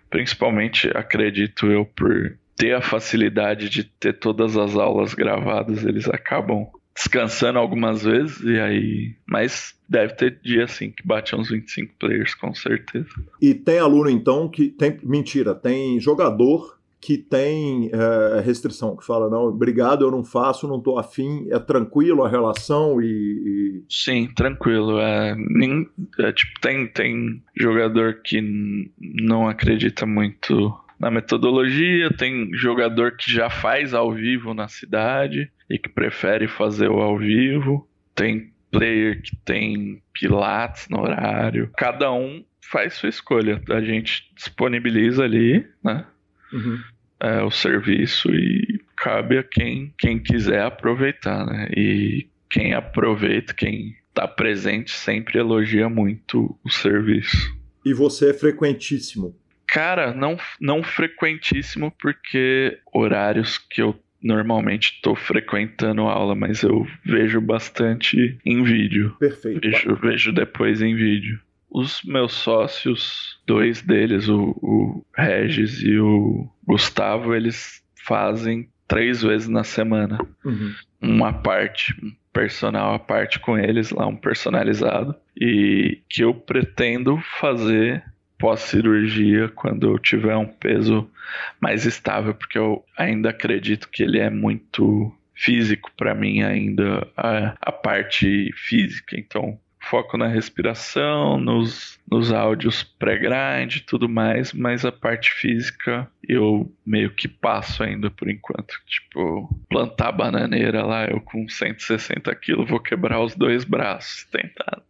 Principalmente, acredito eu, por ter a facilidade de ter todas as aulas gravadas, eles acabam descansando algumas vezes e aí. Mas deve ter dia assim que bate uns 25 players, com certeza. E tem aluno então que tem. Mentira, tem jogador que tem é, restrição, que fala, não, obrigado, eu não faço, não tô afim, é tranquilo a relação e. e... Sim, tranquilo. É, nem, é, tipo, tem, tem jogador que não acredita muito na metodologia, tem jogador que já faz ao vivo na cidade e que prefere fazer o ao vivo, tem player que tem pilates no horário. Cada um faz sua escolha. A gente disponibiliza ali, né? Uhum. É, o serviço e cabe a quem, quem quiser aproveitar, né? E quem aproveita, quem tá presente, sempre elogia muito o serviço. E você é frequentíssimo? Cara, não, não frequentíssimo, porque horários que eu normalmente estou frequentando aula, mas eu vejo bastante em vídeo. Perfeito. Vejo, vejo depois em vídeo. Os meus sócios, dois deles, o, o Regis e o Gustavo, eles fazem três vezes na semana. Uhum. Uma parte, um personal à parte com eles, lá um personalizado. E que eu pretendo fazer pós-cirurgia quando eu tiver um peso mais estável, porque eu ainda acredito que ele é muito físico para mim ainda a, a parte física. Então foco na respiração, nos, nos áudios pré-grind e tudo mais, mas a parte física eu meio que passo ainda por enquanto. Tipo, plantar bananeira lá, eu com 160 quilos vou quebrar os dois braços tentando.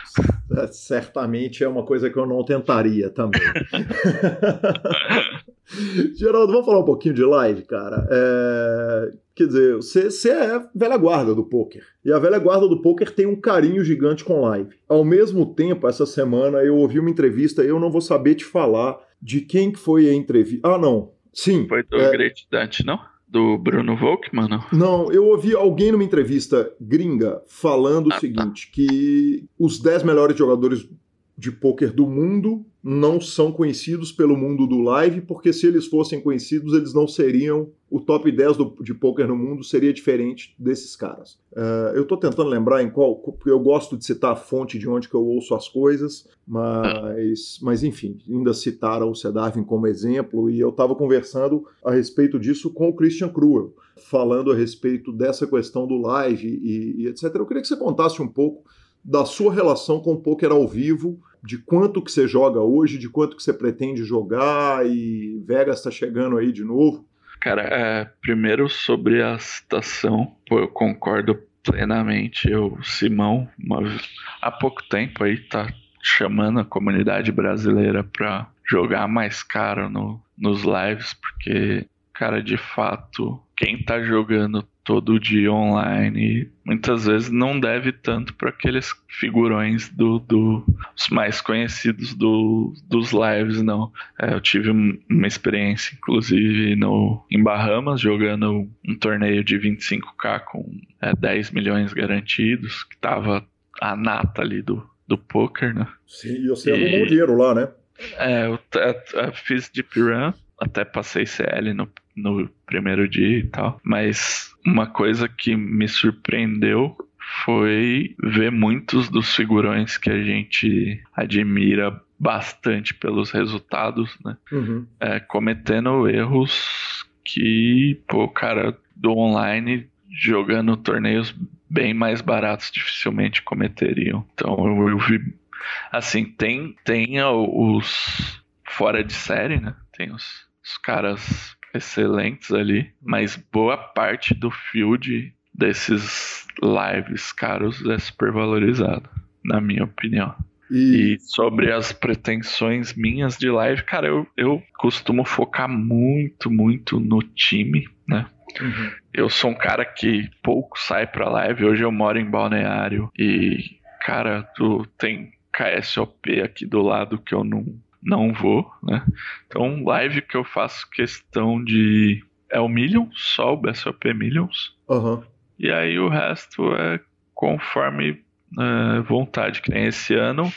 Certamente é uma coisa que eu não tentaria também. Geraldo, vamos falar um pouquinho de live, cara. É... Quer dizer, você, você é velha guarda do poker. E a velha guarda do poker tem um carinho gigante com live. Ao mesmo tempo, essa semana eu ouvi uma entrevista, eu não vou saber te falar de quem que foi a entrevista. Ah, não. Sim. Foi do é... Great Dante, não? Do Bruno Volkmann, não? Não, eu ouvi alguém numa entrevista gringa falando ah, o seguinte, tá. que os 10 melhores jogadores de pôquer do mundo não são conhecidos pelo mundo do live, porque se eles fossem conhecidos, eles não seriam. O top 10 do, de pôquer no mundo seria diferente desses caras. Uh, eu estou tentando lembrar em qual. Porque eu gosto de citar a fonte de onde que eu ouço as coisas, mas, mas enfim, ainda citaram o Cedarvin como exemplo, e eu estava conversando a respeito disso com o Christian Cruel, falando a respeito dessa questão do live e, e etc. Eu queria que você contasse um pouco da sua relação com o poker ao vivo de quanto que você joga hoje, de quanto que você pretende jogar e Vegas está chegando aí de novo? Cara, é, primeiro sobre a citação, eu concordo plenamente. Eu, Simão, uma, há pouco tempo aí tá chamando a comunidade brasileira para jogar mais caro no, nos lives, porque, cara, de fato, quem tá jogando todo dia online. Muitas vezes não deve tanto para aqueles figurões do, do os mais conhecidos do, dos lives, não. É, eu tive uma experiência, inclusive, no, em Bahamas, jogando um torneio de 25k com é, 10 milhões garantidos, que tava a nata ali do, do poker, né? Sim, e você e, arrumou dinheiro lá, né? É, eu, eu, eu fiz Deep Run, até passei CL no, no primeiro dia e tal. Mas uma coisa que me surpreendeu foi ver muitos dos figurões que a gente admira bastante pelos resultados, né? Uhum. É, cometendo erros que, pô, cara do online jogando torneios bem mais baratos dificilmente cometeriam. Então eu, eu vi assim, tem tem os fora de série, né? Tem os os caras excelentes ali, mas boa parte do field desses lives caros é super valorizado, na minha opinião. E... e... sobre as pretensões minhas de live, cara, eu, eu costumo focar muito, muito no time, né? Uhum. Eu sou um cara que pouco sai pra live. Hoje eu moro em balneário e, cara, tu tem KSOP aqui do lado que eu não não vou, né? Então, live que eu faço questão de. É o Million, só o BSOP Millions. Uhum. E aí o resto é conforme é, vontade. Que nem esse ano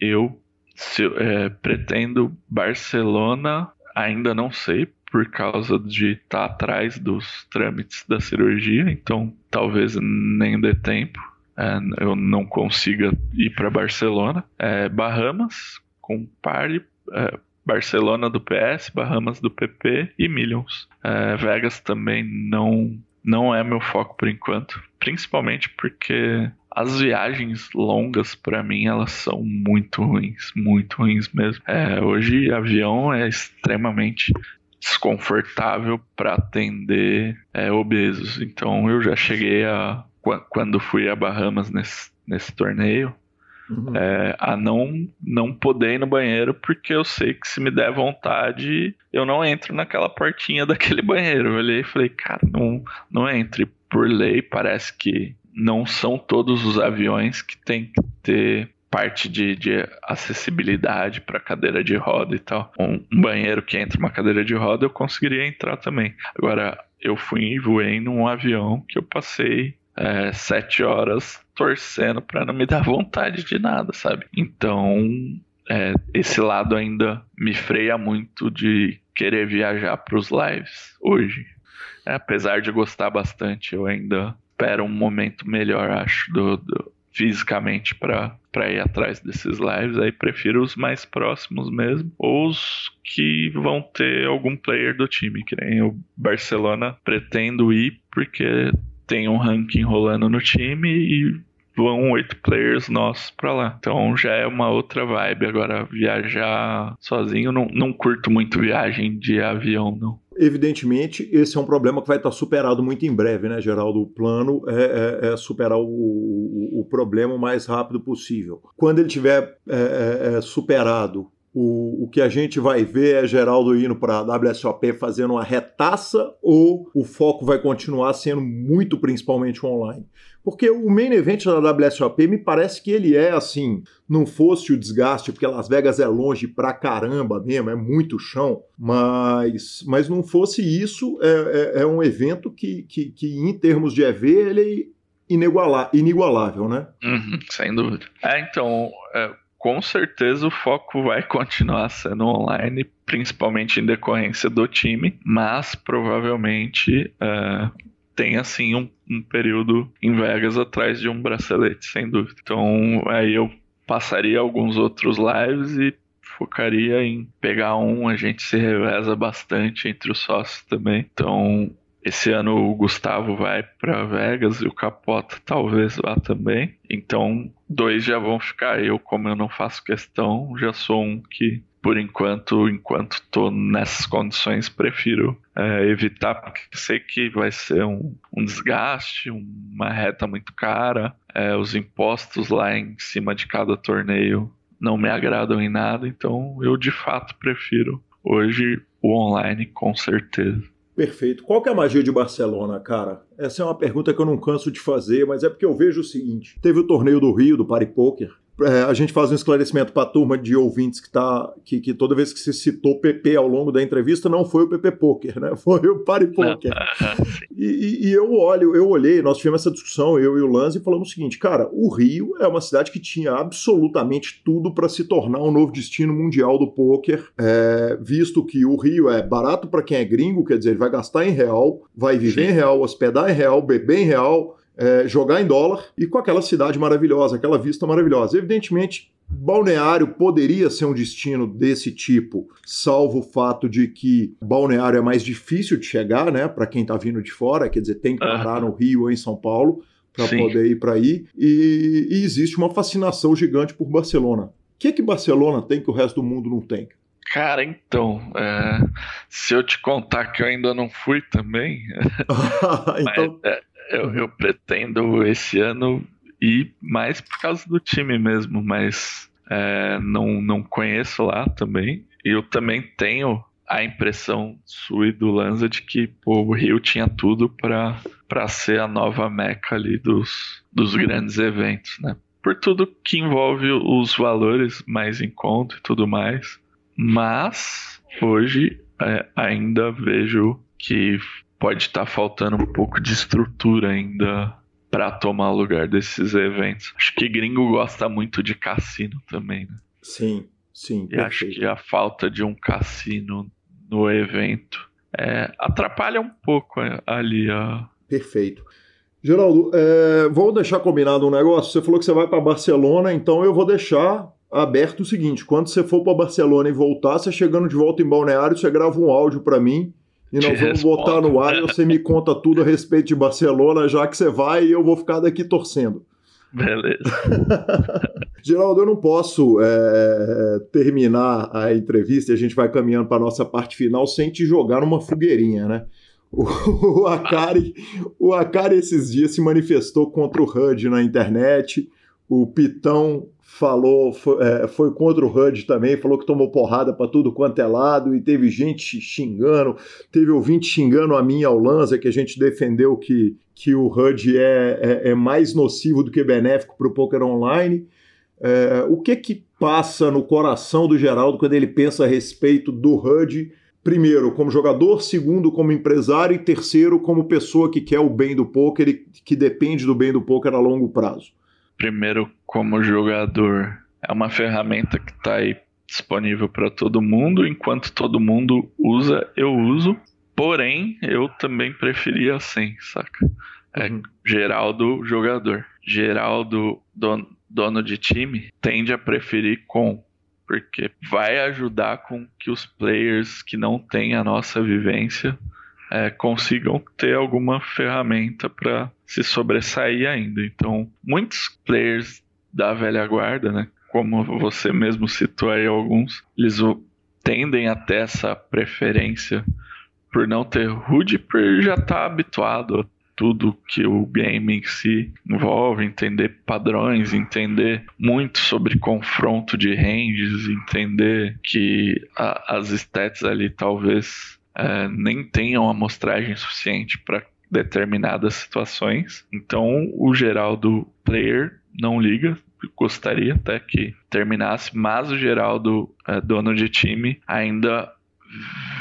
eu se, é, pretendo Barcelona, ainda não sei, por causa de estar tá atrás dos trâmites da cirurgia, então talvez nem dê tempo. É, eu não consiga ir para Barcelona. É, Bahamas, com Party, é, Barcelona do PS, Bahamas do PP e Millions. É, Vegas também não, não é meu foco por enquanto, principalmente porque as viagens longas para mim elas são muito ruins, muito ruins mesmo. É, hoje avião é extremamente desconfortável para atender é, obesos. Então eu já cheguei a quando fui a Bahamas nesse, nesse torneio, Uhum. É, a não, não poder ir no banheiro, porque eu sei que se me der vontade, eu não entro naquela portinha daquele banheiro. Eu olhei e falei, cara, não, não entre. Por lei, parece que não são todos os aviões que tem que ter parte de, de acessibilidade para cadeira de roda e tal. Um, um, banheiro que entra uma cadeira de roda, eu conseguiria entrar também. Agora, eu fui e voei num avião que eu passei é, sete horas torcendo para não me dar vontade de nada, sabe? Então, é, esse lado ainda me freia muito de querer viajar para os lives hoje. É, apesar de gostar bastante, eu ainda espero um momento melhor, acho, do, do fisicamente para ir atrás desses lives. Aí prefiro os mais próximos mesmo, ou os que vão ter algum player do time, que nem o Barcelona pretendo ir porque tem um ranking rolando no time e vão oito players nossos pra lá. Então já é uma outra vibe. Agora, viajar sozinho, não, não curto muito viagem de avião, não. Evidentemente, esse é um problema que vai estar superado muito em breve, né, Geraldo? O plano é, é, é superar o, o, o, problema o mais rápido possível. Quando ele tiver é, é, é superado, o, o que a gente vai ver é Geraldo indo para a WSOP fazendo uma retaça ou o foco vai continuar sendo muito principalmente online? Porque o main event da WSOP me parece que ele é assim, não fosse o desgaste, porque Las Vegas é longe pra caramba mesmo, é muito chão, mas, mas não fosse isso, é, é, é um evento que, que, que, em termos de EV, ele é inigualável, né? Uhum, sem dúvida. É, então, é, com certeza o foco vai continuar sendo online, principalmente em decorrência do time, mas provavelmente é, tem assim um, um, período em Vegas atrás de um bracelete, sem dúvida. Então aí eu passaria alguns outros lives e focaria em pegar um, a gente se reveza bastante entre os sócios também. Então esse ano o Gustavo vai para Vegas e o Capota talvez vá também. Então, dois já vão ficar. Eu, como eu não faço questão, já sou um que por enquanto, enquanto estou nessas condições, prefiro é, evitar, porque sei que vai ser um, um desgaste, uma reta muito cara, é, os impostos lá em cima de cada torneio não me agradam em nada, então eu de fato prefiro hoje o online, com certeza. Perfeito. Qual que é a magia de Barcelona, cara? Essa é uma pergunta que eu não canso de fazer, mas é porque eu vejo o seguinte: teve o torneio do Rio, do Party Poker, é, a gente faz um esclarecimento para a turma de ouvintes que tá que, que, toda vez que se citou PP ao longo da entrevista não foi o PP Poker, né? Foi o Party Poker. e, e, eu olho, eu olhei, nós tivemos essa discussão, eu e o Lanz, e falamos o seguinte, cara, o Rio é uma cidade que tinha absolutamente tudo para se tornar um novo destino mundial do poker, é, visto que o Rio é barato para quem é gringo, quer dizer, ele vai gastar em real, vai viver Sim. em real, hospedar em real, beber em real, é, jogar em dólar e com aquela cidade maravilhosa, aquela vista maravilhosa. Evidentemente, Balneário poderia ser um destino desse tipo, salvo o fato de que Balneário é mais difícil de chegar, né, para quem está vindo de fora, quer dizer, tem que parar no Rio ou em São Paulo para poder ir para aí. E, e, existe uma fascinação gigante por Barcelona. O que que Barcelona tem que o resto do mundo não tem? Cara, então, é, se eu te contar que eu ainda não fui também, então... Mas, é, eu, eu pretendo esse ano ir mais por causa do time mesmo, mas é, não, não conheço lá também. E eu também tenho a impressão sua e do Lanza de que pô, o Rio tinha tudo para ser a nova meca ali dos, dos grandes eventos, né? Por tudo que envolve os valores mais em conta e tudo mais. Mas hoje é, ainda vejo que pode estar tá faltando um pouco de estrutura ainda para tomar lugar desses eventos. Acho que gringo gosta muito de cassino também, né? Sim, sim. E acho que a falta de um cassino no evento é, atrapalha um pouco é, ali a. Perfeito. Geraldo, é, vou deixar combinado um negócio. Você falou que você vai para Barcelona, então eu vou deixar aberto o seguinte: quando você for para Barcelona e voltar, você chegando de volta em Balneário, você grava um áudio para mim e nós vamos botar no ar e você me conta tudo a respeito de Barcelona, já que você vai e eu vou ficar daqui torcendo. Beleza. Geraldo, eu não posso é, terminar a entrevista e a gente vai caminhando para a nossa parte final sem te jogar numa fogueirinha, né? O, o, Akari, o Akari esses dias se manifestou contra o HUD na internet. O Pitão falou, foi, é, foi, contra o HUD também, falou que tomou porrada para tudo quanto é lado e teve gente xingando, teve ouvinte xingando a mim ao Lanza, que a gente defendeu que, que o HUD é, é, é mais nocivo do que benéfico para o poker online. É, o que que passa no coração do Geraldo quando ele pensa a respeito do HUD? Primeiro, como jogador, segundo, como empresário e terceiro, como pessoa que quer o bem do poker e que depende do bem do poker a longo prazo primeiro como jogador é uma ferramenta que está aí disponível para todo mundo, enquanto todo mundo usa, eu uso. Porém, eu também preferia sem, saca? É uhum. geral do jogador. Geral do dono, dono de time tende a preferir com, porque vai ajudar com que os players que não têm a nossa vivência é, consigam ter alguma ferramenta para se sobressair ainda. Então, muitos players da velha guarda, né, como você mesmo citou aí alguns, eles tendem a ter essa preferência por não ter HUD, por já estar tá habituado a tudo que o game em si envolve, entender padrões, entender muito sobre confronto de ranges, entender que a, as stats ali talvez é, nem tenham amostragem suficiente para determinadas situações. Então, o geral do player não liga, gostaria até que terminasse, mas o geral do é, dono de time ainda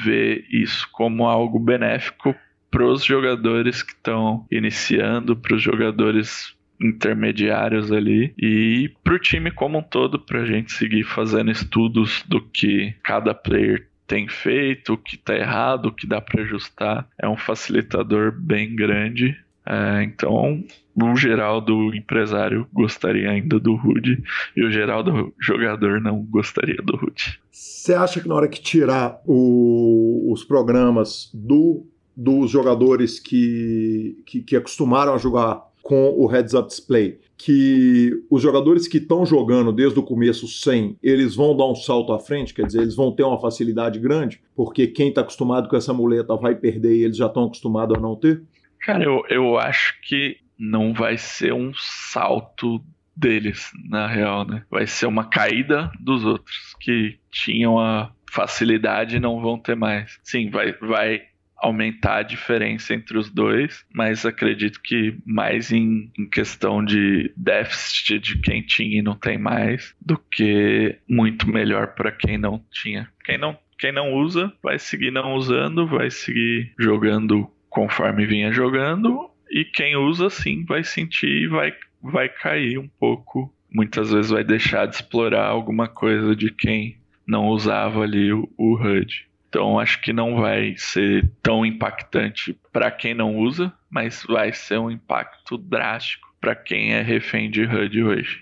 vê isso como algo benéfico para os jogadores que estão iniciando, para os jogadores intermediários ali e para o time como um todo, para a gente seguir fazendo estudos do que cada player tem feito, o que está errado, o que dá para ajustar. É um facilitador bem grande. É, então, o geral do empresário gostaria ainda do HUD e o geral do jogador não gostaria do HUD. Você acha que na hora que tirar o, os programas do, dos jogadores que, que, que acostumaram a jogar com o Heads Up Display, que os jogadores que estão jogando desde o começo sem, eles vão dar um salto à frente, quer dizer, eles vão ter uma facilidade grande, porque quem está acostumado com essa muleta vai perder e eles já estão acostumados a não ter? Cara, eu, eu acho que não vai ser um salto deles, na real, né? Vai ser uma caída dos outros que tinham a facilidade e não vão ter mais. Sim, vai, vai aumentar a diferença entre os dois, mas acredito que mais em, em, questão de déficit de quem tinha e não tem mais, do que muito melhor para quem não tinha. Quem não, quem não usa, vai seguir não usando, vai seguir jogando conforme vinha jogando, e quem usa sim vai sentir e vai, vai cair um pouco. Muitas vezes vai deixar de explorar alguma coisa de quem não usava ali o, o HUD. Então acho que não vai ser tão impactante para quem não usa, mas vai ser um impacto drástico para quem é refém de HUD hoje.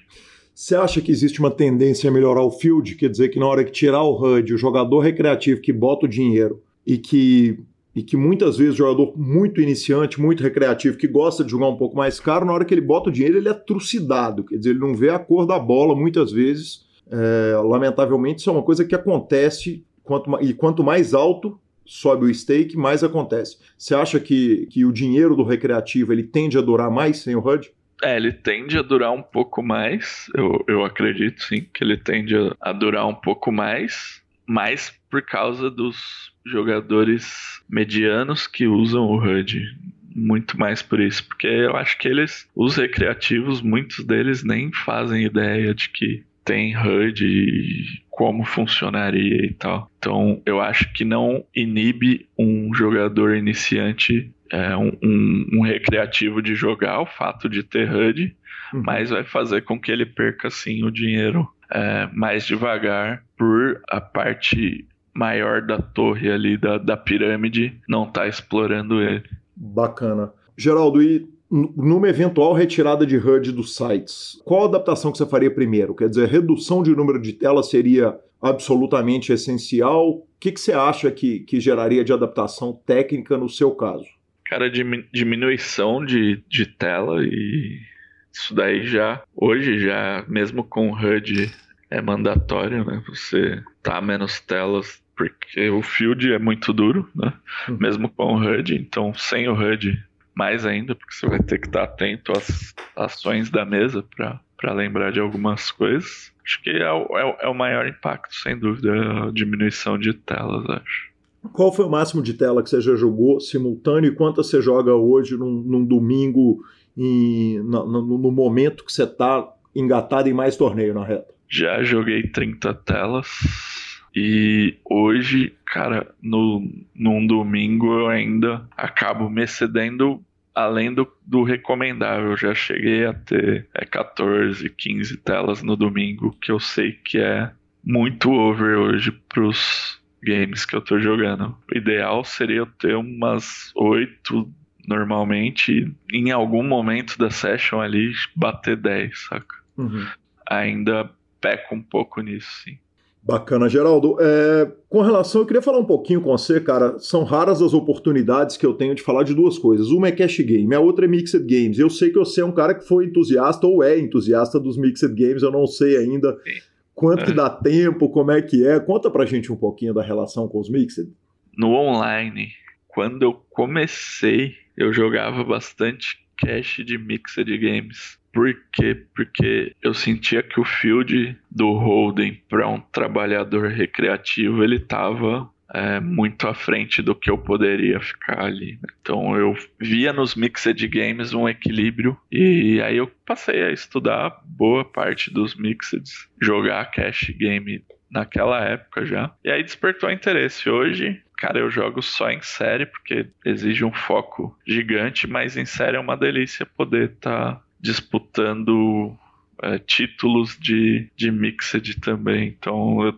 Você acha que existe uma tendência a melhorar o field? Quer dizer que na hora que tirar o HUD, o jogador recreativo que bota o dinheiro e que, e que muitas vezes o jogador muito iniciante, muito recreativo, que gosta de jogar um pouco mais caro, na hora que ele bota o dinheiro, ele é trucidado. Quer dizer, ele não vê a cor da bola muitas vezes. É, lamentavelmente, isso é uma coisa que acontece quanto, e quanto mais alto sobe o stake, mais acontece. Você acha que, que o dinheiro do recreativo ele tende a durar mais sem o HUD? É, ele tende a durar um pouco mais. Eu, eu acredito sim que ele tende a, a durar um pouco mais, mais por causa dos jogadores medianos que usam o HUD. Muito mais por isso, porque eu acho que eles, os recreativos, muitos deles nem fazem ideia de que tem HUD e como funcionaria e tal. Então eu acho que não inibe um jogador iniciante, é, um, um, um, recreativo de jogar o fato de ter HUD, uhum. mas vai fazer com que ele perca sim o dinheiro é, mais devagar por a parte maior da torre ali da, da pirâmide não estar tá explorando ele. Bacana. Geraldo, e numa eventual retirada de HUD dos sites, qual adaptação que você faria primeiro? Quer dizer, redução de número de telas seria absolutamente essencial? O que, que você acha que, que geraria de adaptação técnica no seu caso? Cara, diminuição de, de tela e isso daí já, hoje já, mesmo com HUD, é mandatório, né? Você tá menos telas, porque o field é muito duro, né? Uhum. Mesmo com o HUD, então sem o HUD mais ainda, porque você vai ter que estar atento às ações da mesa para lembrar de algumas coisas. Acho que é o, é, é o maior impacto, sem dúvida, a diminuição de telas, acho. Qual foi o máximo de tela que você já jogou simultâneo e quantas você joga hoje num, num domingo em, no, no, no, momento que você está engatado em mais torneio na reta? Já joguei 30 telas e hoje, cara, no, num domingo eu ainda acabo me excedendo além do, do recomendável. Já cheguei a ter é, 14, 15 telas no domingo, que eu sei que é muito over hoje pros games que eu tô jogando. O ideal seria eu ter umas 8 normalmente, em algum momento da session ali, bater 10, saca? Uhum. Ainda peco um pouco nisso, sim. Bacana, Geraldo. É, com relação, eu queria falar um pouquinho com você, cara. São raras as oportunidades que eu tenho de falar de duas coisas. Uma é cash game, a outra é mixed games. Eu sei que você é um cara que foi entusiasta ou é entusiasta dos mixed games, eu não sei ainda quanto é. que dá tempo, como é que é. Conta pra gente um pouquinho da relação com os mixed. No online, quando eu comecei, eu jogava bastante cash de mixed games. Por quê? Porque eu sentia que o field do Holden para um trabalhador recreativo ele estava é, muito à frente do que eu poderia ficar ali. Então eu via nos mixed games um equilíbrio e aí eu passei a estudar boa parte dos mixed, jogar cash game naquela época já. E aí despertou interesse. Hoje, cara, eu jogo só em série porque exige um foco gigante, mas em série é uma delícia poder estar tá disputando é, títulos de, de Mixed também. Então, eu,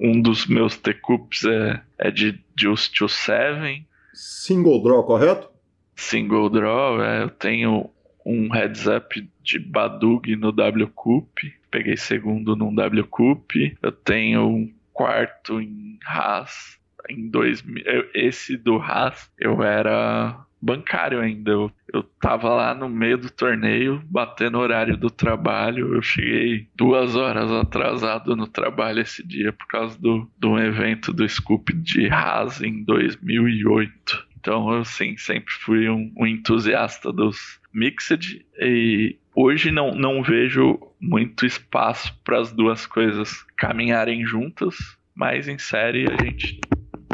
um dos meus T-Cups é, é de Just to Seven. Single draw, correto? Single draw, é, eu tenho um heads up de Badug no W Cup. Peguei segundo num W Cup. Eu tenho um quarto em Haas em 2000. Esse do Haas eu era bancário ainda. Eu, eu tava lá no meio do torneio, batendo horário do trabalho. Eu cheguei duas horas atrasado no trabalho esse dia por causa do, do evento do Scoop de Haas em 2008. Então, eu sim, sempre fui um, um entusiasta dos Mixed e hoje não, não vejo muito espaço para as duas coisas caminharem juntas, mas em série a gente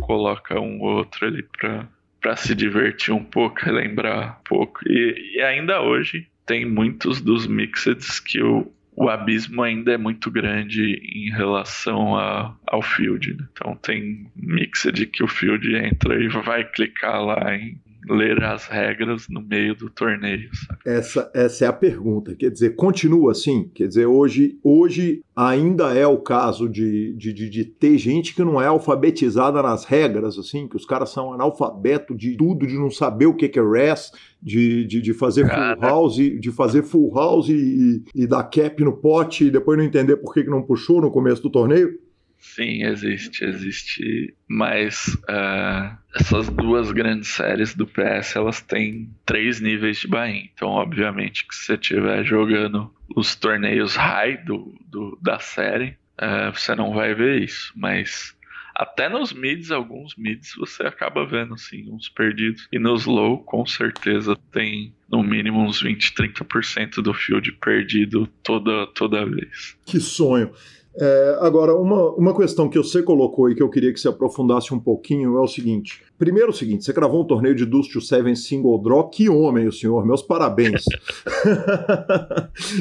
coloca um ou outro ali para para se divertir um pouco, relembrar um pouco. E, e, ainda hoje tem muitos dos mixeds que o, o abismo ainda é muito grande em relação a, ao field. Né? Então tem mixed que o field entra e vai clicar lá em ler as regras no meio do torneio. Essa, essa é a pergunta. Quer dizer, continua assim? Quer dizer, hoje, hoje ainda é o caso de, de, de, de ter gente que não é alfabetizada nas regras, assim, que os caras são analfabeto de tudo, de não saber o que é res, de, de, de fazer Cara. full house, de fazer full house e, e dar cap no pote e depois não entender por que, que não puxou no começo do torneio? Sim, existe, existe. Mas uh, essas duas grandes séries do PS, elas têm três níveis de buy Então, obviamente, que se você estiver jogando os torneios high do, do da série, uh, você não vai ver isso. Mas até nos mids, alguns mids, você acaba vendo, assim, uns perdidos. E nos low, com certeza, tem no mínimo uns 20, 30% do field perdido toda, toda vez. Que sonho! É, agora, uma, uma questão que você colocou e que eu queria que você aprofundasse um pouquinho é o seguinte. Primeiro, o seguinte: você gravou um torneio de Dust to Seven Single Draw. Que homem, o senhor! Meus parabéns!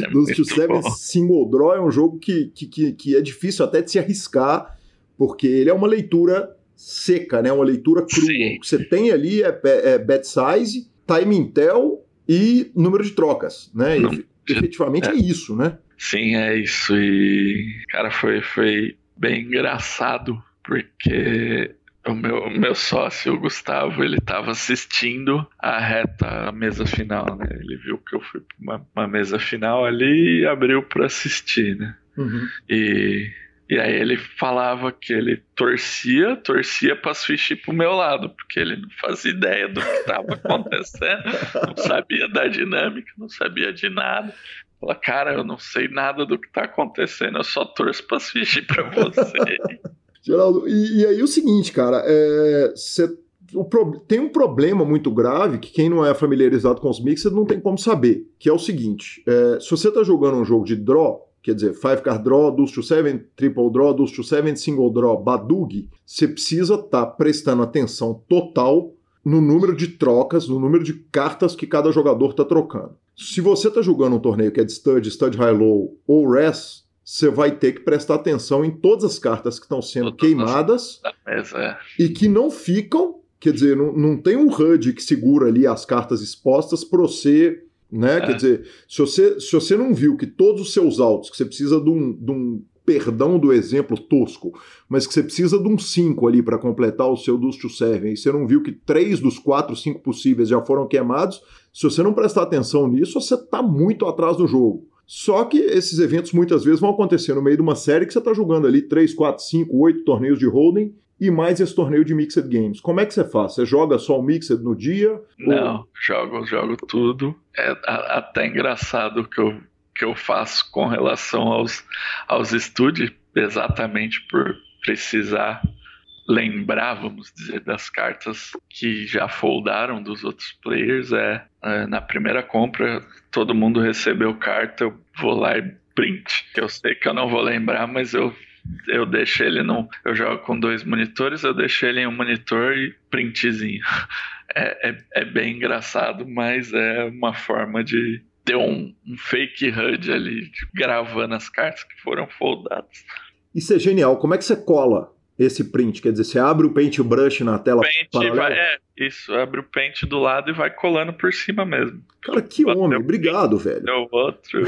é Dust to Seven Single Draw é um jogo que, que, que, é difícil até de se arriscar, porque ele é uma leitura seca, né? uma leitura crua. Sim. O que você tem ali é, é, é bet size, time intel e número de trocas. Né? Não, efetivamente é. é isso, né? Sim, é isso. E, cara, foi, foi bem engraçado, porque o meu, meu sócio, o Gustavo, ele estava assistindo a reta, a mesa final, né? Ele viu que eu fui para uma, uma, mesa final ali e abriu para assistir, né? Uhum. E, e aí ele falava que ele torcia, torcia para switch pro meu lado, porque ele não fazia ideia do que estava acontecendo, não sabia da dinâmica, não sabia de nada. Fala, cara, eu não sei nada do que tá acontecendo, eu só torço pra assistir pra você. Geraldo, e, e, aí o seguinte, cara, você pro... tem um problema muito grave que quem não é familiarizado com os mixed não tem como saber, que é o seguinte: é, se você está jogando um jogo de draw, quer dizer, five card draw, deuce to seven, triple draw, deuce to seven, single draw, badug, você precisa estar tá prestando atenção total no número de trocas, no número de cartas que cada jogador está trocando. Se você está jogando um torneio que é de stud, stud high-low ou res, você vai ter que prestar atenção em todas as cartas que estão sendo Todas queimadas é. e que não ficam, quer dizer, não, não tem um HUD que segura ali as cartas expostas para você, né? É. Quer dizer, se você, se você não viu que todos os seus altos, que você precisa de um, de um perdão do exemplo tosco, mas que você precisa de um 5 ali para completar o seu Dust to Seven, e você não viu que três dos quatro, cinco possíveis já foram queimados, se você não prestar atenção nisso, você está muito atrás do jogo. Só que esses eventos muitas vezes vão acontecer no meio de uma série que você está jogando ali 3, 4, 5, 8 torneios de holding e mais esse torneio de Mixed Games. Como é que você faz? Você joga só o Mixed no dia? Não, ou... jogo, jogo tudo. É até engraçado que eu, que eu faço com relação aos, aos estúdios, exatamente por precisar lembrar, vamos dizer, das cartas que já foldaram dos outros players é, é, na primeira compra todo mundo recebeu carta, eu vou lá e print. Eu sei que eu não vou lembrar, mas eu eu deixo ele no. Eu jogo com dois monitores, eu deixo ele em um monitor e printzinho. É, é, é bem engraçado, mas é uma forma de ter um, um fake HUD ali, gravando as cartas que foram foldadas. Isso é genial. Como é que você cola esse print? Quer dizer, você abre o paintbrush na tela paint vai, é, isso, abre o paint do lado e vai colando por cima mesmo. Cara, que homem, obrigado, velho. Deu outro.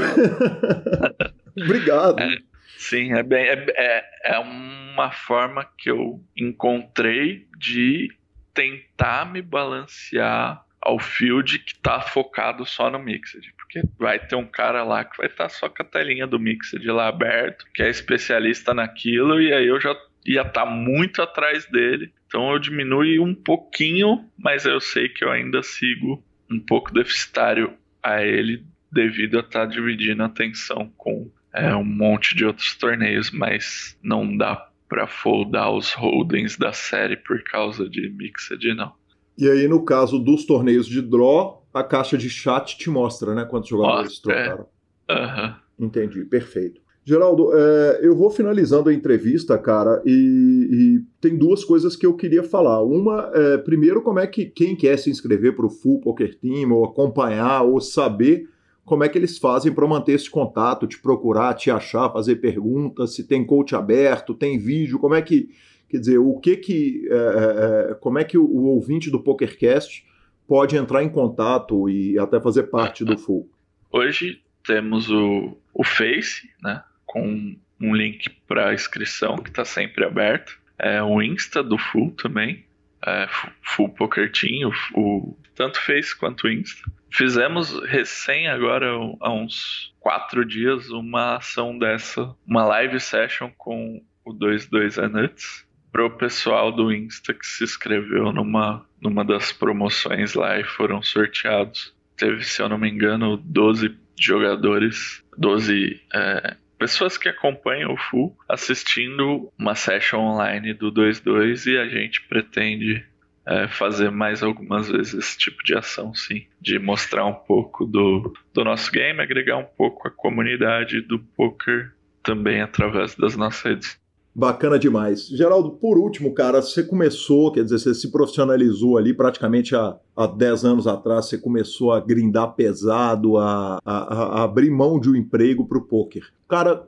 obrigado. É, sim, é bem, é, é, é uma forma que eu encontrei de tentar me balancear ao field que tá focado só no Mixed. Porque vai ter um cara lá que vai estar tá só com a telinha do Mixed lá aberto, que é especialista naquilo, e aí eu já ia estar tá muito atrás dele. Então eu diminui um pouquinho, mas eu sei que eu ainda sigo um pouco deficitário a ele devido a estar tá dividindo a atenção com é, um monte de outros torneios, mas não dá para foldar os holdings da série por causa de Mixed, não. E aí, no caso dos torneios de draw, a caixa de chat te mostra, né? Quantos jogadores Nossa, trocaram. É. Uhum. Entendi, perfeito. Geraldo, é, eu vou finalizando a entrevista, cara, e, e, tem duas coisas que eu queria falar. Uma, é, primeiro, como é que quem quer se inscrever para o Full Poker Team, ou acompanhar, ou saber como é que eles fazem para manter esse contato, te procurar, te achar, fazer perguntas, se tem coach aberto, tem vídeo, como é que, quer dizer, o que que, é, é, é como é que o, o ouvinte do PokerCast pode entrar em contato e até fazer parte do Full? Hoje temos o, o Face, né? com um link para inscrição que está sempre aberto. É o Insta do Full também, é, Full Poker Team, o, o, tanto Face quanto Insta. Fizemos recém agora, há uns quatro dias, uma ação dessa, uma live session com o 22 Anuts para o pessoal do Insta que se inscreveu numa, numa das promoções lá e foram sorteados. Teve, se eu não me engano, 12 jogadores, 12 é, pessoas que acompanham o Full assistindo uma session online do 2-2 e a gente pretende é, fazer mais algumas vezes esse tipo de ação, sim. De mostrar um pouco do, do nosso game, agregar um pouco a comunidade do poker também através das nossas redes. Bacana demais. Geraldo, por último, cara, você começou, quer dizer, você se profissionalizou ali praticamente há, há 10 anos atrás, você começou a grindar pesado, a, a, a abrir mão de um emprego para o poker. Cara,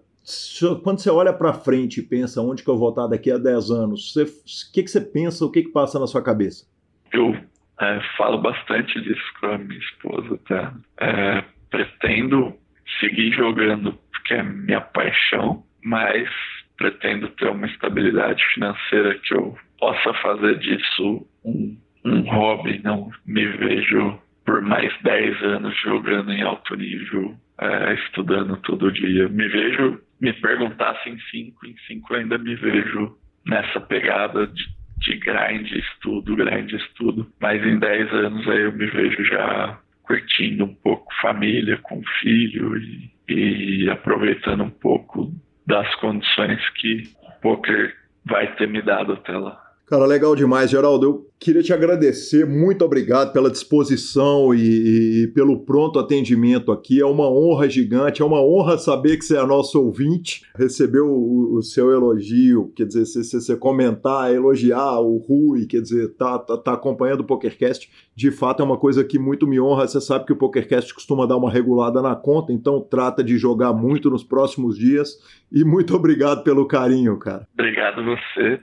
quando você olha para frente e pensa onde que eu vou estar daqui a 10 anos, o que, que você pensa, o que, que passa na sua cabeça? Eu é, falo bastante disso com a minha esposa, tá? É, pretendo seguir jogando, porque é minha paixão, mas pretendo ter uma estabilidade financeira que eu possa fazer disso um, um hobby, não me vejo por mais 10 anos jogando em alto nível, é, estudando todo dia. Me vejo, me perguntasse em 5, em 5 ainda me vejo nessa pegada de, de estudo, grind, estudo. Mas em 10 anos aí eu me vejo já curtindo um pouco família, com filho e, e aproveitando um pouco das condições que o poker vai ter me dado até lá. Cara, legal demais, Geraldo. Eu queria te agradecer, muito obrigado pela disposição e, e, pelo pronto atendimento aqui. É uma honra gigante, é uma honra saber que você é nosso ouvinte, recebeu o, o seu elogio, quer dizer, se você comentar, elogiar o Rui, quer dizer, tá, tá, tá acompanhando o PokerCast, de fato é uma coisa que muito me honra. Você sabe que o PokerCast costuma dar uma regulada na conta, então trata de jogar muito nos próximos dias. E muito obrigado pelo carinho, cara. Obrigado você.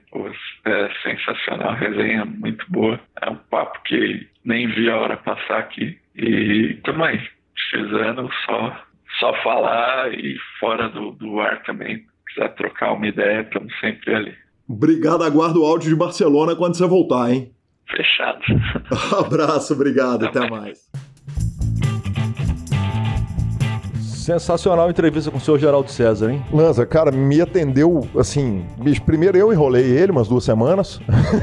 É sensacional resenha, muito boa. É um papo que nem vi a hora passar aqui. E tamo aí, precisando só, só falar e fora do, do ar também. Quiser trocar uma ideia, estamos sempre ali. Obrigado, aguardo o áudio de Barcelona quando você voltar, hein? Fechado. Abraço, obrigado, até, até mais. Sensacional entrevista com o senhor Geraldo César, hein? Lanza, cara, me atendeu assim. Bicho, primeiro eu enrolei ele umas duas semanas.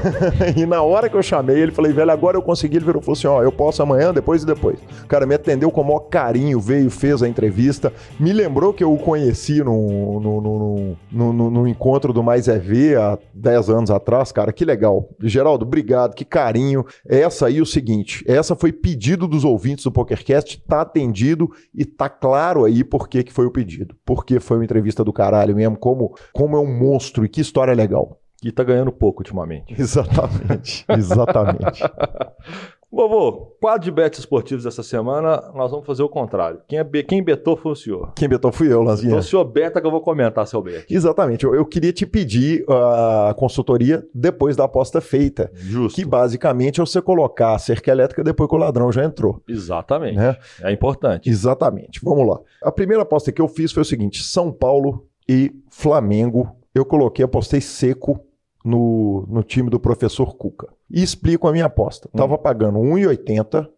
e na hora que eu chamei ele, falei, velho, agora eu consegui. Ele virou falou assim: ó, eu posso amanhã, depois e depois. Cara, me atendeu com o maior carinho, veio, fez a entrevista. Me lembrou que eu o conheci no, no, no, no, no, no encontro do Mais EV há 10 anos atrás, cara. Que legal. Geraldo, obrigado, que carinho. Essa aí, o seguinte: essa foi pedido dos ouvintes do PokerCast, tá atendido e tá claro aí aí por que, que foi o pedido. Porque foi uma entrevista do caralho mesmo, como, como é um monstro e que história legal. E tá ganhando pouco ultimamente. Exatamente, exatamente. Vovô, quadro de bets esportivos essa semana, nós vamos fazer o contrário. Quem, é. Quem betou foi o senhor. Quem betou fui eu, Lanzinha. Então o senhor beta que eu vou comentar seu bet. Exatamente. Eu, eu queria te pedir a consultoria depois da aposta feita. Justo. Que basicamente é você colocar a cerca elétrica depois que o ladrão já entrou. Exatamente. Né? É importante. Exatamente. Vamos lá. A primeira aposta que eu fiz foi o seguinte: São Paulo e Flamengo. Eu coloquei, apostei seco no, no time do professor Cuca. E explico a minha aposta. Estava hum. pagando 1,80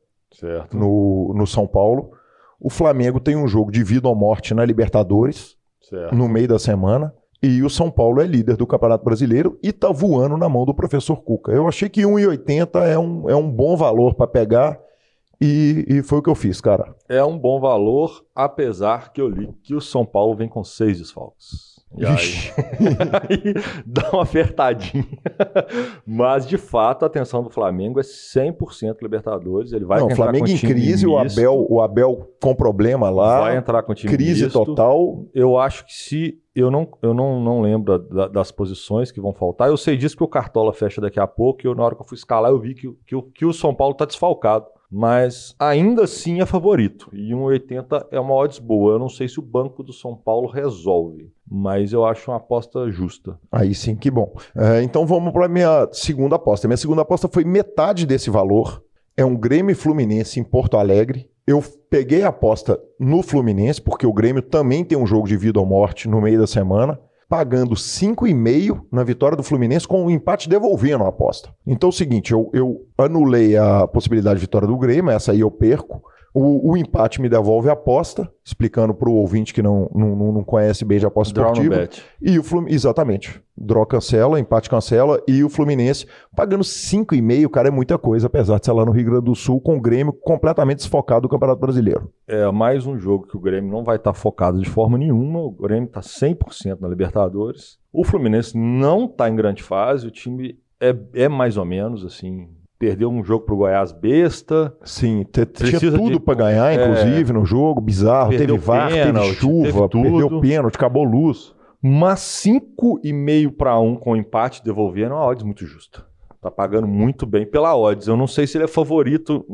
no, no São Paulo. O Flamengo tem um jogo de vida ou morte na Libertadores certo. no meio da semana. E o São Paulo é líder do Campeonato Brasileiro e está voando na mão do professor Cuca. Eu achei que 1,80 é um, é um bom valor para pegar e, e, foi o que eu fiz, cara. É um bom valor, apesar que eu li que o São Paulo vem com seis desfalques. E aí, aí dá uma apertadinha. Mas, de fato, a atenção do Flamengo é 100% Libertadores. Ele vai Não, entrar Flamengo com em crise, o Abel, o Abel com problema lá. Vai entrar com time Crise misto. total. Eu acho que se. Eu não, eu não, não lembro da, das posições que vão faltar. Eu sei disso que o Cartola fecha daqui a pouco. E eu, na hora que eu fui escalar, eu vi que, que, que o São Paulo está desfalcado mas ainda assim é favorito. E 1,80 é uma odds boa. Eu não sei se o Banco do São Paulo resolve, mas eu acho uma aposta justa. Aí sim, que bom. É, então vamos para a minha segunda aposta. Minha segunda aposta foi metade desse valor. É um Grêmio Fluminense em Porto Alegre. Eu peguei a aposta no Fluminense, porque o Grêmio também tem um jogo de vida ou morte no meio da semana pagando 5,5 na vitória do Fluminense com o um empate devolvendo a aposta. Então é o seguinte, eu, eu anulei a possibilidade de vitória do Grêmio, essa aí eu perco. O, o empate me devolve a aposta, explicando para o ouvinte que não, não, não conhece bem de aposta Draw esportiva. E o Fluminense, exatamente. Draw cancela, empate cancela e o Fluminense pagando 5,5, cara, é muita coisa, apesar de ser lá no Rio Grande do Sul, com o Grêmio completamente desfocado do Campeonato Brasileiro. É mais um jogo que o Grêmio não vai estar tá focado de forma nenhuma. O Grêmio está 100% na Libertadores. O Fluminense não está em grande fase, o time é, é mais ou menos assim, perdeu um jogo pro Goiás besta. Sim, tinha tudo de... para ganhar, inclusive, é... no jogo, bizarro. Teve VAR, teve chuva, teve perdeu pênalti, acabou luz. Mas 5,5 para 1 com empate devolvendo é uma odds muito justa. Tá pagando muito bem pela odds. Eu não sei se ele é favorito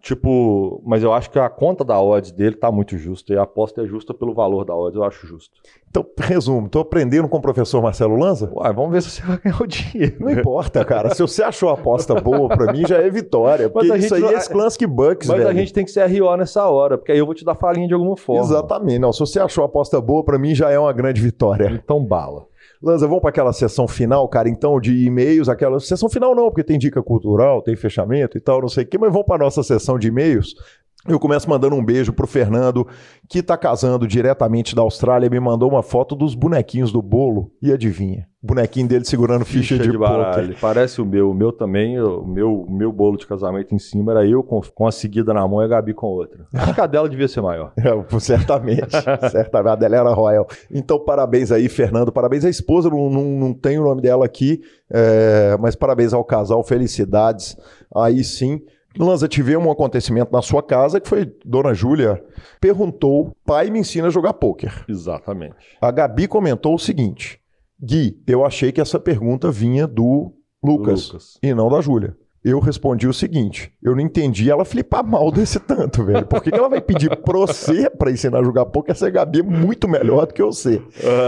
Tipo, mas eu acho que a conta da odds dele tá muito justa e a aposta é justa pelo valor da odds, eu acho justo. Então, resumo, tô aprendendo com o professor Marcelo Lanza? Uai, vamos ver se você vai ganhar o dinheiro. Não importa, cara. se você achou a aposta boa para mim, já é vitória. Porque mas isso aí é Sklansky Bucks, Mas velho. a gente tem que ser RO nessa hora, porque aí eu vou te dar falinha de alguma forma. Exatamente. Não, se você achou a aposta boa, para mim já é uma grande vitória. Então bala. Lanza, vamos para aquela sessão final, cara, então, de e-mails, aquela sessão final não, porque tem dica cultural, tem fechamento e tal, não sei o quê, mas vamos para nossa sessão de e-mails. Eu começo mandando um beijo pro Fernando, que tá casando diretamente da Austrália, me mandou uma foto dos bonequinhos do bolo e adivinha? O bonequinho dele segurando ficha, de, baralho. poker. Parece o meu. O meu também, o meu, o meu bolo de casamento em cima era eu com, com a seguida na mão e a Gabi com outra. Acho que a dela devia ser maior. É, certamente, certamente. A dela era Royal. Então, parabéns aí, Fernando. Parabéns à esposa, não, não, não tem o nome dela aqui, é, mas parabéns ao casal, felicidades. Aí sim. Lanza, tivemos um acontecimento na sua casa que foi Dona Júlia perguntou: pai me ensina a jogar pôquer. Exatamente. A Gabi comentou o seguinte: Gui, eu achei que essa pergunta vinha do Lucas, Lucas. e não da Júlia. Eu respondi o seguinte: eu não entendi ela flipar mal desse tanto, velho. Por que, que ela vai pedir pra você pra ensinar a jogar pôquer se a Gabi é muito melhor do que você?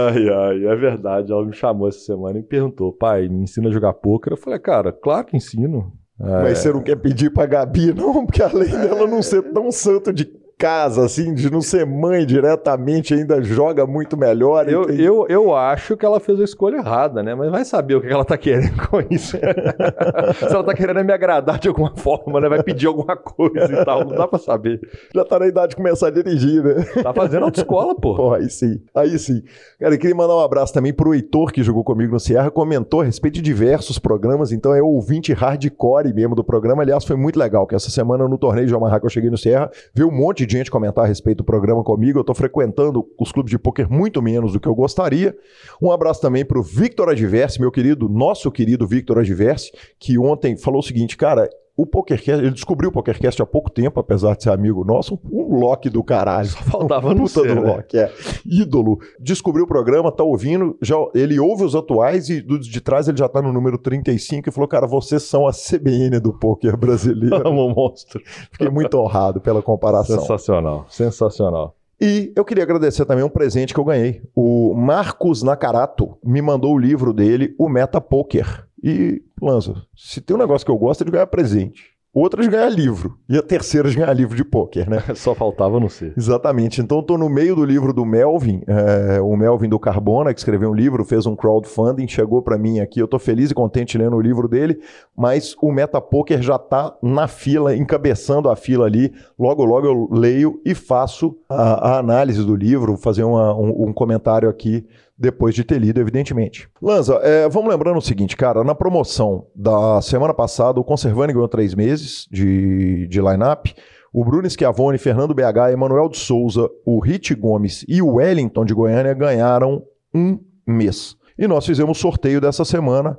Ai, ai, é verdade. Ela me chamou essa semana e me perguntou: pai, me ensina a jogar pôquer? Eu falei, cara, claro que ensino. É, Mas você não quer pedir pra Gabi, não? Porque além dela não ser tão santo de casa, assim, de não ser mãe diretamente, ainda joga muito melhor. Eu, entende? eu, eu acho que ela fez a escolha errada, né? Mas vai saber o que ela tá querendo com isso. Se ela tá querendo me agradar de alguma forma, né? Vai pedir alguma coisa e tal. Não dá pra saber. Já tá na idade de começar a dirigir, né? Tá fazendo autoescola, pô. Pô, aí sim. Aí sim. Cara, eu queria mandar um abraço também pro Heitor, que jogou comigo no Sierra, comentou a respeito de diversos programas, então é ouvinte hardcore mesmo do programa. Aliás, foi muito legal, que essa semana no torneio de Omaha que eu cheguei no Sierra, vi um monte de gente comentar a respeito do programa comigo. Eu tô frequentando os clubes de pôquer muito menos do que eu gostaria. Um abraço também pro Victor Adverse, meu querido, nosso querido Victor Adverse, que ontem falou o seguinte, cara, o PokerCast, ele descobriu o PokerCast há pouco tempo, apesar de ser amigo nosso, um Loki do caralho. Só faltava Puta ser, do né? Loki, é. Ídolo. Descobriu o programa, tá ouvindo, já, ele ouve os atuais e dos de trás ele já tá no número 35 e falou, cara, vocês são a CBN do poker brasileiro. Amo o monstro. Fiquei muito honrado pela comparação. Sensacional, sensacional. E eu queria agradecer também um presente que eu ganhei. O Marcos Nakarato me mandou o livro dele, o Meta Poker. E, Lanza, se tem um negócio que eu gosto é de ganhar presente. Outra é de ganhar livro. E a terceira é de ganhar livro de pôquer, né? Só faltava não ser. Exatamente. Então eu tô no meio do livro do Melvin, é, o Melvin do Carbona, que escreveu um livro, fez um crowdfunding, chegou para mim aqui. Eu tô feliz e contente lendo o livro dele, mas o Meta Poker já tá na fila, encabeçando a fila ali. Logo, logo eu leio e faço a, a análise do livro, fazer uma- um, um comentário aqui depois de ter lido, evidentemente. Lanza, é, vamos lembrando o seguinte, cara, na promoção da semana passada, o Conservani ganhou três meses de, de line-up. O Bruno Schiavone, Fernando BH, Emanuel de Souza, o Rit Gomes e o Wellington de Goiânia ganharam um mês. E nós fizemos o sorteio dessa semana,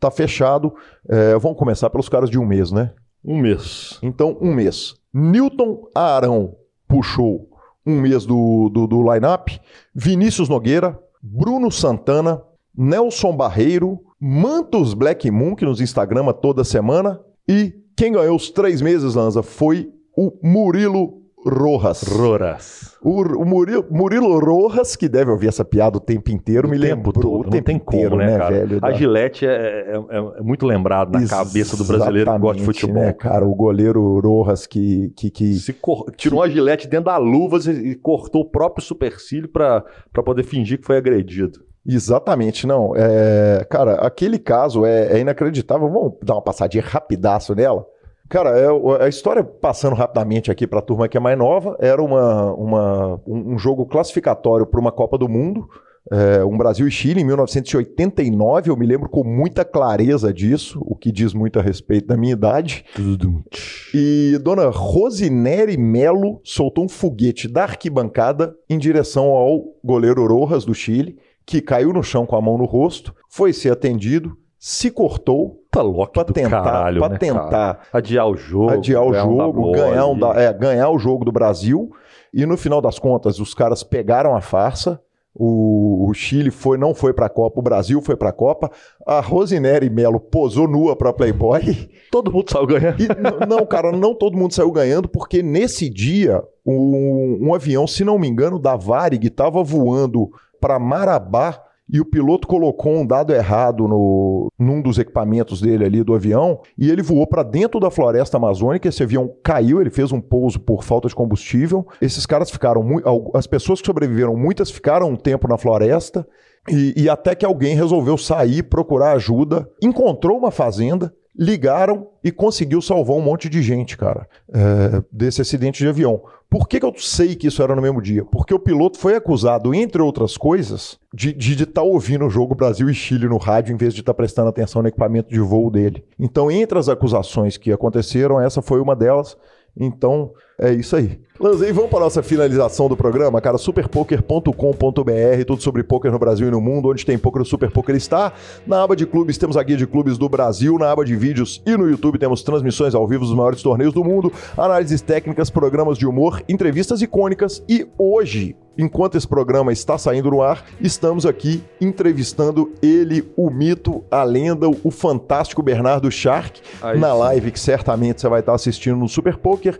tá fechado. É, vamos começar pelos caras de um mês, né? Um mês. Então, um mês. Newton Arão puxou um mês do, do, do line-up. Vinícius Nogueira, Bruno Santana, Nelson Barreiro, Mantos Black Moon, que nos Instagrama toda semana. E quem ganhou os três meses, Lanza, foi o Murilo Rojas. Roras. O, o Murilo, Murilo Rojas, que deve ouvir essa piada o tempo inteiro, me lembrou o não tempo tem inteiro, como, né, cara? velho? A da- Gillette é, é- é- muito lembrado na cabeça do brasileiro que gosta de Exatamente, futebol. Né, cara, o goleiro Rojas que, que, que Se cor- Tirou a gilete dentro da luva e cortou o próprio supercílio pra pra poder fingir que foi agredido. Exatamente, não. É, cara, aquele caso é, é inacreditável. Vamos dar uma passadinha rapidaço nela. Cara, é a história, passando rapidamente aqui para a turma que é mais nova, era uma, uma- um, um jogo classificatório para uma Copa do Mundo, é, um Brasil e Chile em 1989. Eu me lembro com muita clareza disso, o que diz muito a respeito da minha idade. E dona Rosinere Melo soltou um foguete da arquibancada em direção ao goleiro Rojas do Chile, que caiu no chão com a mão no rosto, foi ser atendido, se cortou Louco para do tentar, caralho, pra né, tentar cara? Adiar o jogo. adiar o um jogo, WO ganhar, um da- é, ganhar o jogo do Brasil. E no final das contas, os caras pegaram a farsa. O, o Chile foi, não foi para a Copa, o Brasil foi para a Copa. A Rosinere Melo posou nua para Playboy. Todo mundo saiu ganhando. E, não, cara, não todo mundo saiu ganhando, porque nesse dia, um, um avião, se não me engano, da Varig estava voando para Marabá e o piloto colocou um dado errado no, num dos equipamentos dele ali do avião e ele voou para dentro da floresta amazônica. Esse avião caiu, ele fez um pouso por falta de combustível. Esses caras ficaram, as pessoas que sobreviveram, muitas ficaram um tempo na floresta. E, e até que alguém resolveu sair, procurar ajuda, encontrou uma fazenda ligaram e conseguiu salvar um monte de gente, cara, é, desse acidente de avião. Por que, que eu sei que isso era no mesmo dia? Porque o piloto foi acusado, entre outras coisas, de estar tá ouvindo o jogo Brasil e Chile no rádio em vez de estar tá prestando atenção no equipamento de voo dele. Então, entre as acusações que aconteceram, essa foi uma delas. Então, é isso aí. Lanzei, vamos para a nossa finalização do programa, cara. Superpoker.com.br, tudo sobre poker no Brasil e no mundo. Onde tem poker, o Super Poker está. Na aba de clubes, temos a guia de clubes do Brasil. Na aba de vídeos e no YouTube, temos transmissões ao vivo dos maiores torneios do mundo, análises técnicas, programas de humor, entrevistas icônicas. E hoje, enquanto esse programa está saindo no ar, estamos aqui entrevistando ele, o mito, a lenda, o fantástico Bernardo Shark, Aí na sim. live que certamente você vai estar assistindo no Super Poker,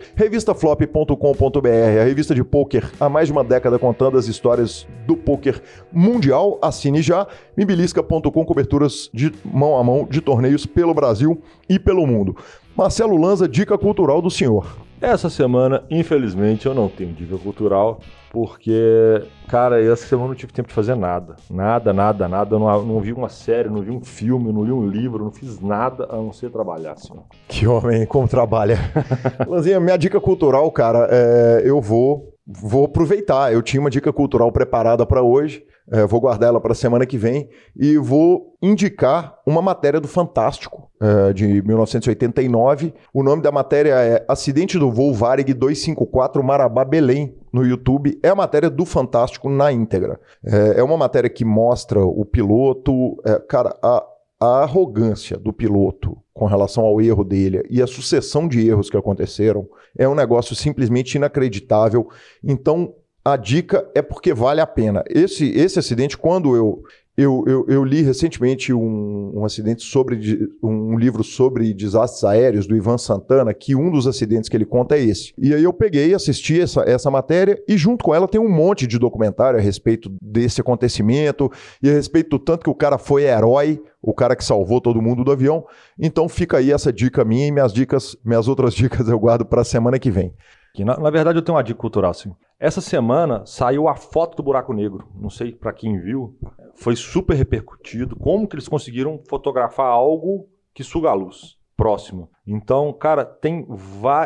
revistaflop.com.br, a revista de poker há mais de uma década contando as histórias do poker mundial. Assine já, mibilisca.com, coberturas de mão a mão de torneios pelo Brasil e pelo mundo. Marcelo Lanza, dica cultural do senhor. Essa semana, infelizmente, eu não tenho dica cultural, porque, cara, essa semana eu não tive tempo de fazer nada. Nada, nada, nada. Eu não, não vi uma série, não vi um filme, não li um livro, não fiz nada a não ser trabalhar, assim. Que homem, como trabalha. Lanzinha, minha dica cultural, cara, é, eu vou vou aproveitar. Eu tinha uma dica cultural preparada para hoje, é, vou guardar ela para a semana que vem e vou indicar uma matéria do Fantástico é, de 1989. O nome da matéria é Acidente do voo Varig 254 Marabá Belém no YouTube. É a matéria do Fantástico na íntegra. É, é uma matéria que mostra o piloto, é, cara, a, a arrogância do piloto com relação ao erro dele e a sucessão de erros que aconteceram é um negócio simplesmente inacreditável. Então, a dica é porque vale a pena. Esse, esse acidente, quando eu, eu, eu, eu li recentemente um, um, acidente sobre um livro sobre desastres aéreos do Ivan Santana, que um dos acidentes que ele conta é esse. E aí eu peguei, assisti essa, essa matéria e junto com ela tem um monte de documentário a respeito desse acontecimento e a respeito do tanto que o cara foi herói, o cara que salvou todo mundo do avião. Então fica aí essa dica minha e minhas dicas, minhas outras dicas eu guardo para a semana que vem. Na, na, verdade eu tenho uma dica cultural assim. Essa semana saiu a foto do buraco negro. Não sei para quem viu, foi super repercutido. Como que eles conseguiram fotografar algo que suga a luz próximo? Então, cara, tem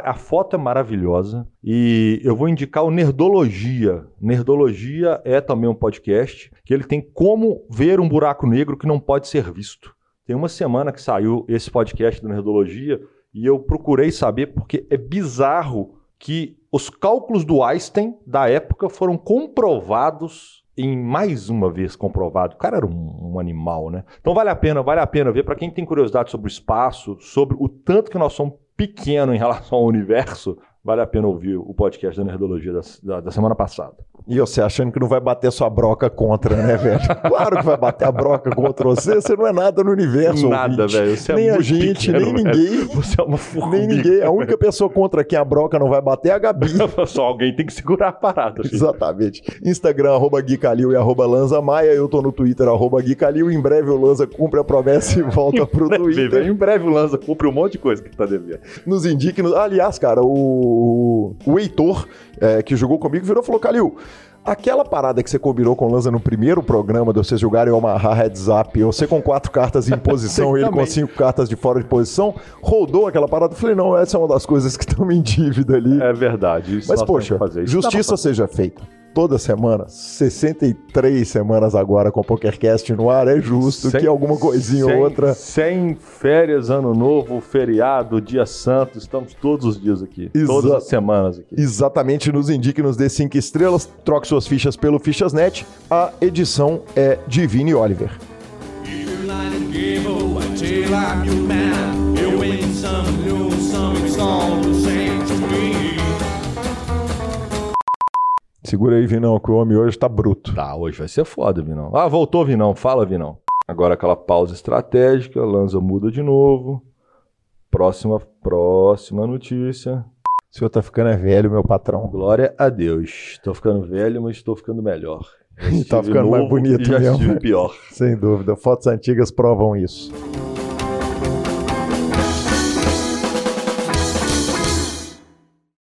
a foto é maravilhosa e eu vou indicar o Nerdologia. Nerdologia é também um podcast que ele tem como ver um buraco negro que não pode ser visto. Tem uma semana que saiu esse podcast do Nerdologia e eu procurei saber porque é bizarro que os cálculos do Einstein da época foram comprovados em mais uma vez comprovado. O cara era um, um animal, né? Então vale a pena, vale a pena ver para quem tem curiosidade sobre o espaço, sobre o tanto que nós somos pequeno em relação ao universo, vale a pena ouvir o podcast da Nerdologia da, da, da semana passada. E você achando que não vai bater sua broca contra, né, velho? Claro que vai bater a broca contra você. Você não é nada no universo. Nada, velho. Você é nem é a gente, pequeno, nem velho. ninguém. Você é uma formiga. Nem ninguém. A única pessoa contra quem a broca não vai bater é a Gabi. Só alguém tem que segurar a parada. Filho. Exatamente. Instagram, arroba Gui Calil e arroba Lanza Maia. Eu tô no Twitter, arroba Gui Calil. Em breve o Lanza cumpre a promessa e volta pro Twitter. Em breve o Lanza cumpre um monte de coisa que tá devendo. Nos indique. Aliás, cara, o, o Heitor, é, que jogou comigo, virou e falou: Calil. Aquela parada que você combinou com o Lanza no primeiro programa de vocês jogarem o Omaha Heads Up, você com quatro cartas em posição ele com cinco cartas de fora de posição, rodou aquela parada. Eu falei, não, essa é uma das coisas que estão em dívida ali. É verdade. Mas, poxa, justiça seja feita toda semana, 63 semanas agora com o PokerCast no ar, é justo sem, que alguma coisinha ou outra. Sem férias, ano novo, feriado, dia santo, estamos todos os dias aqui. Exa todas as semanas aqui. Exatamente, nos indique, nos dê cinco estrelas, troque suas fichas pelo Fichasnet. A edição é de Vini Oliver. Segura aí, Vinão, que o homem hoje tá bruto. Tá, hoje vai ser foda, Vinão. Ah, voltou, Vinão. Fala, Vinão. Agora aquela pausa estratégica, Lanza muda de novo. Próxima, próxima notícia. O senhor tá ficando é velho, meu patrão. Glória a Deus. Estou ficando velho, mas estou ficando melhor. E tá ficando mais bonito já mesmo. pior. Sem dúvida. Fotos antigas provam isso.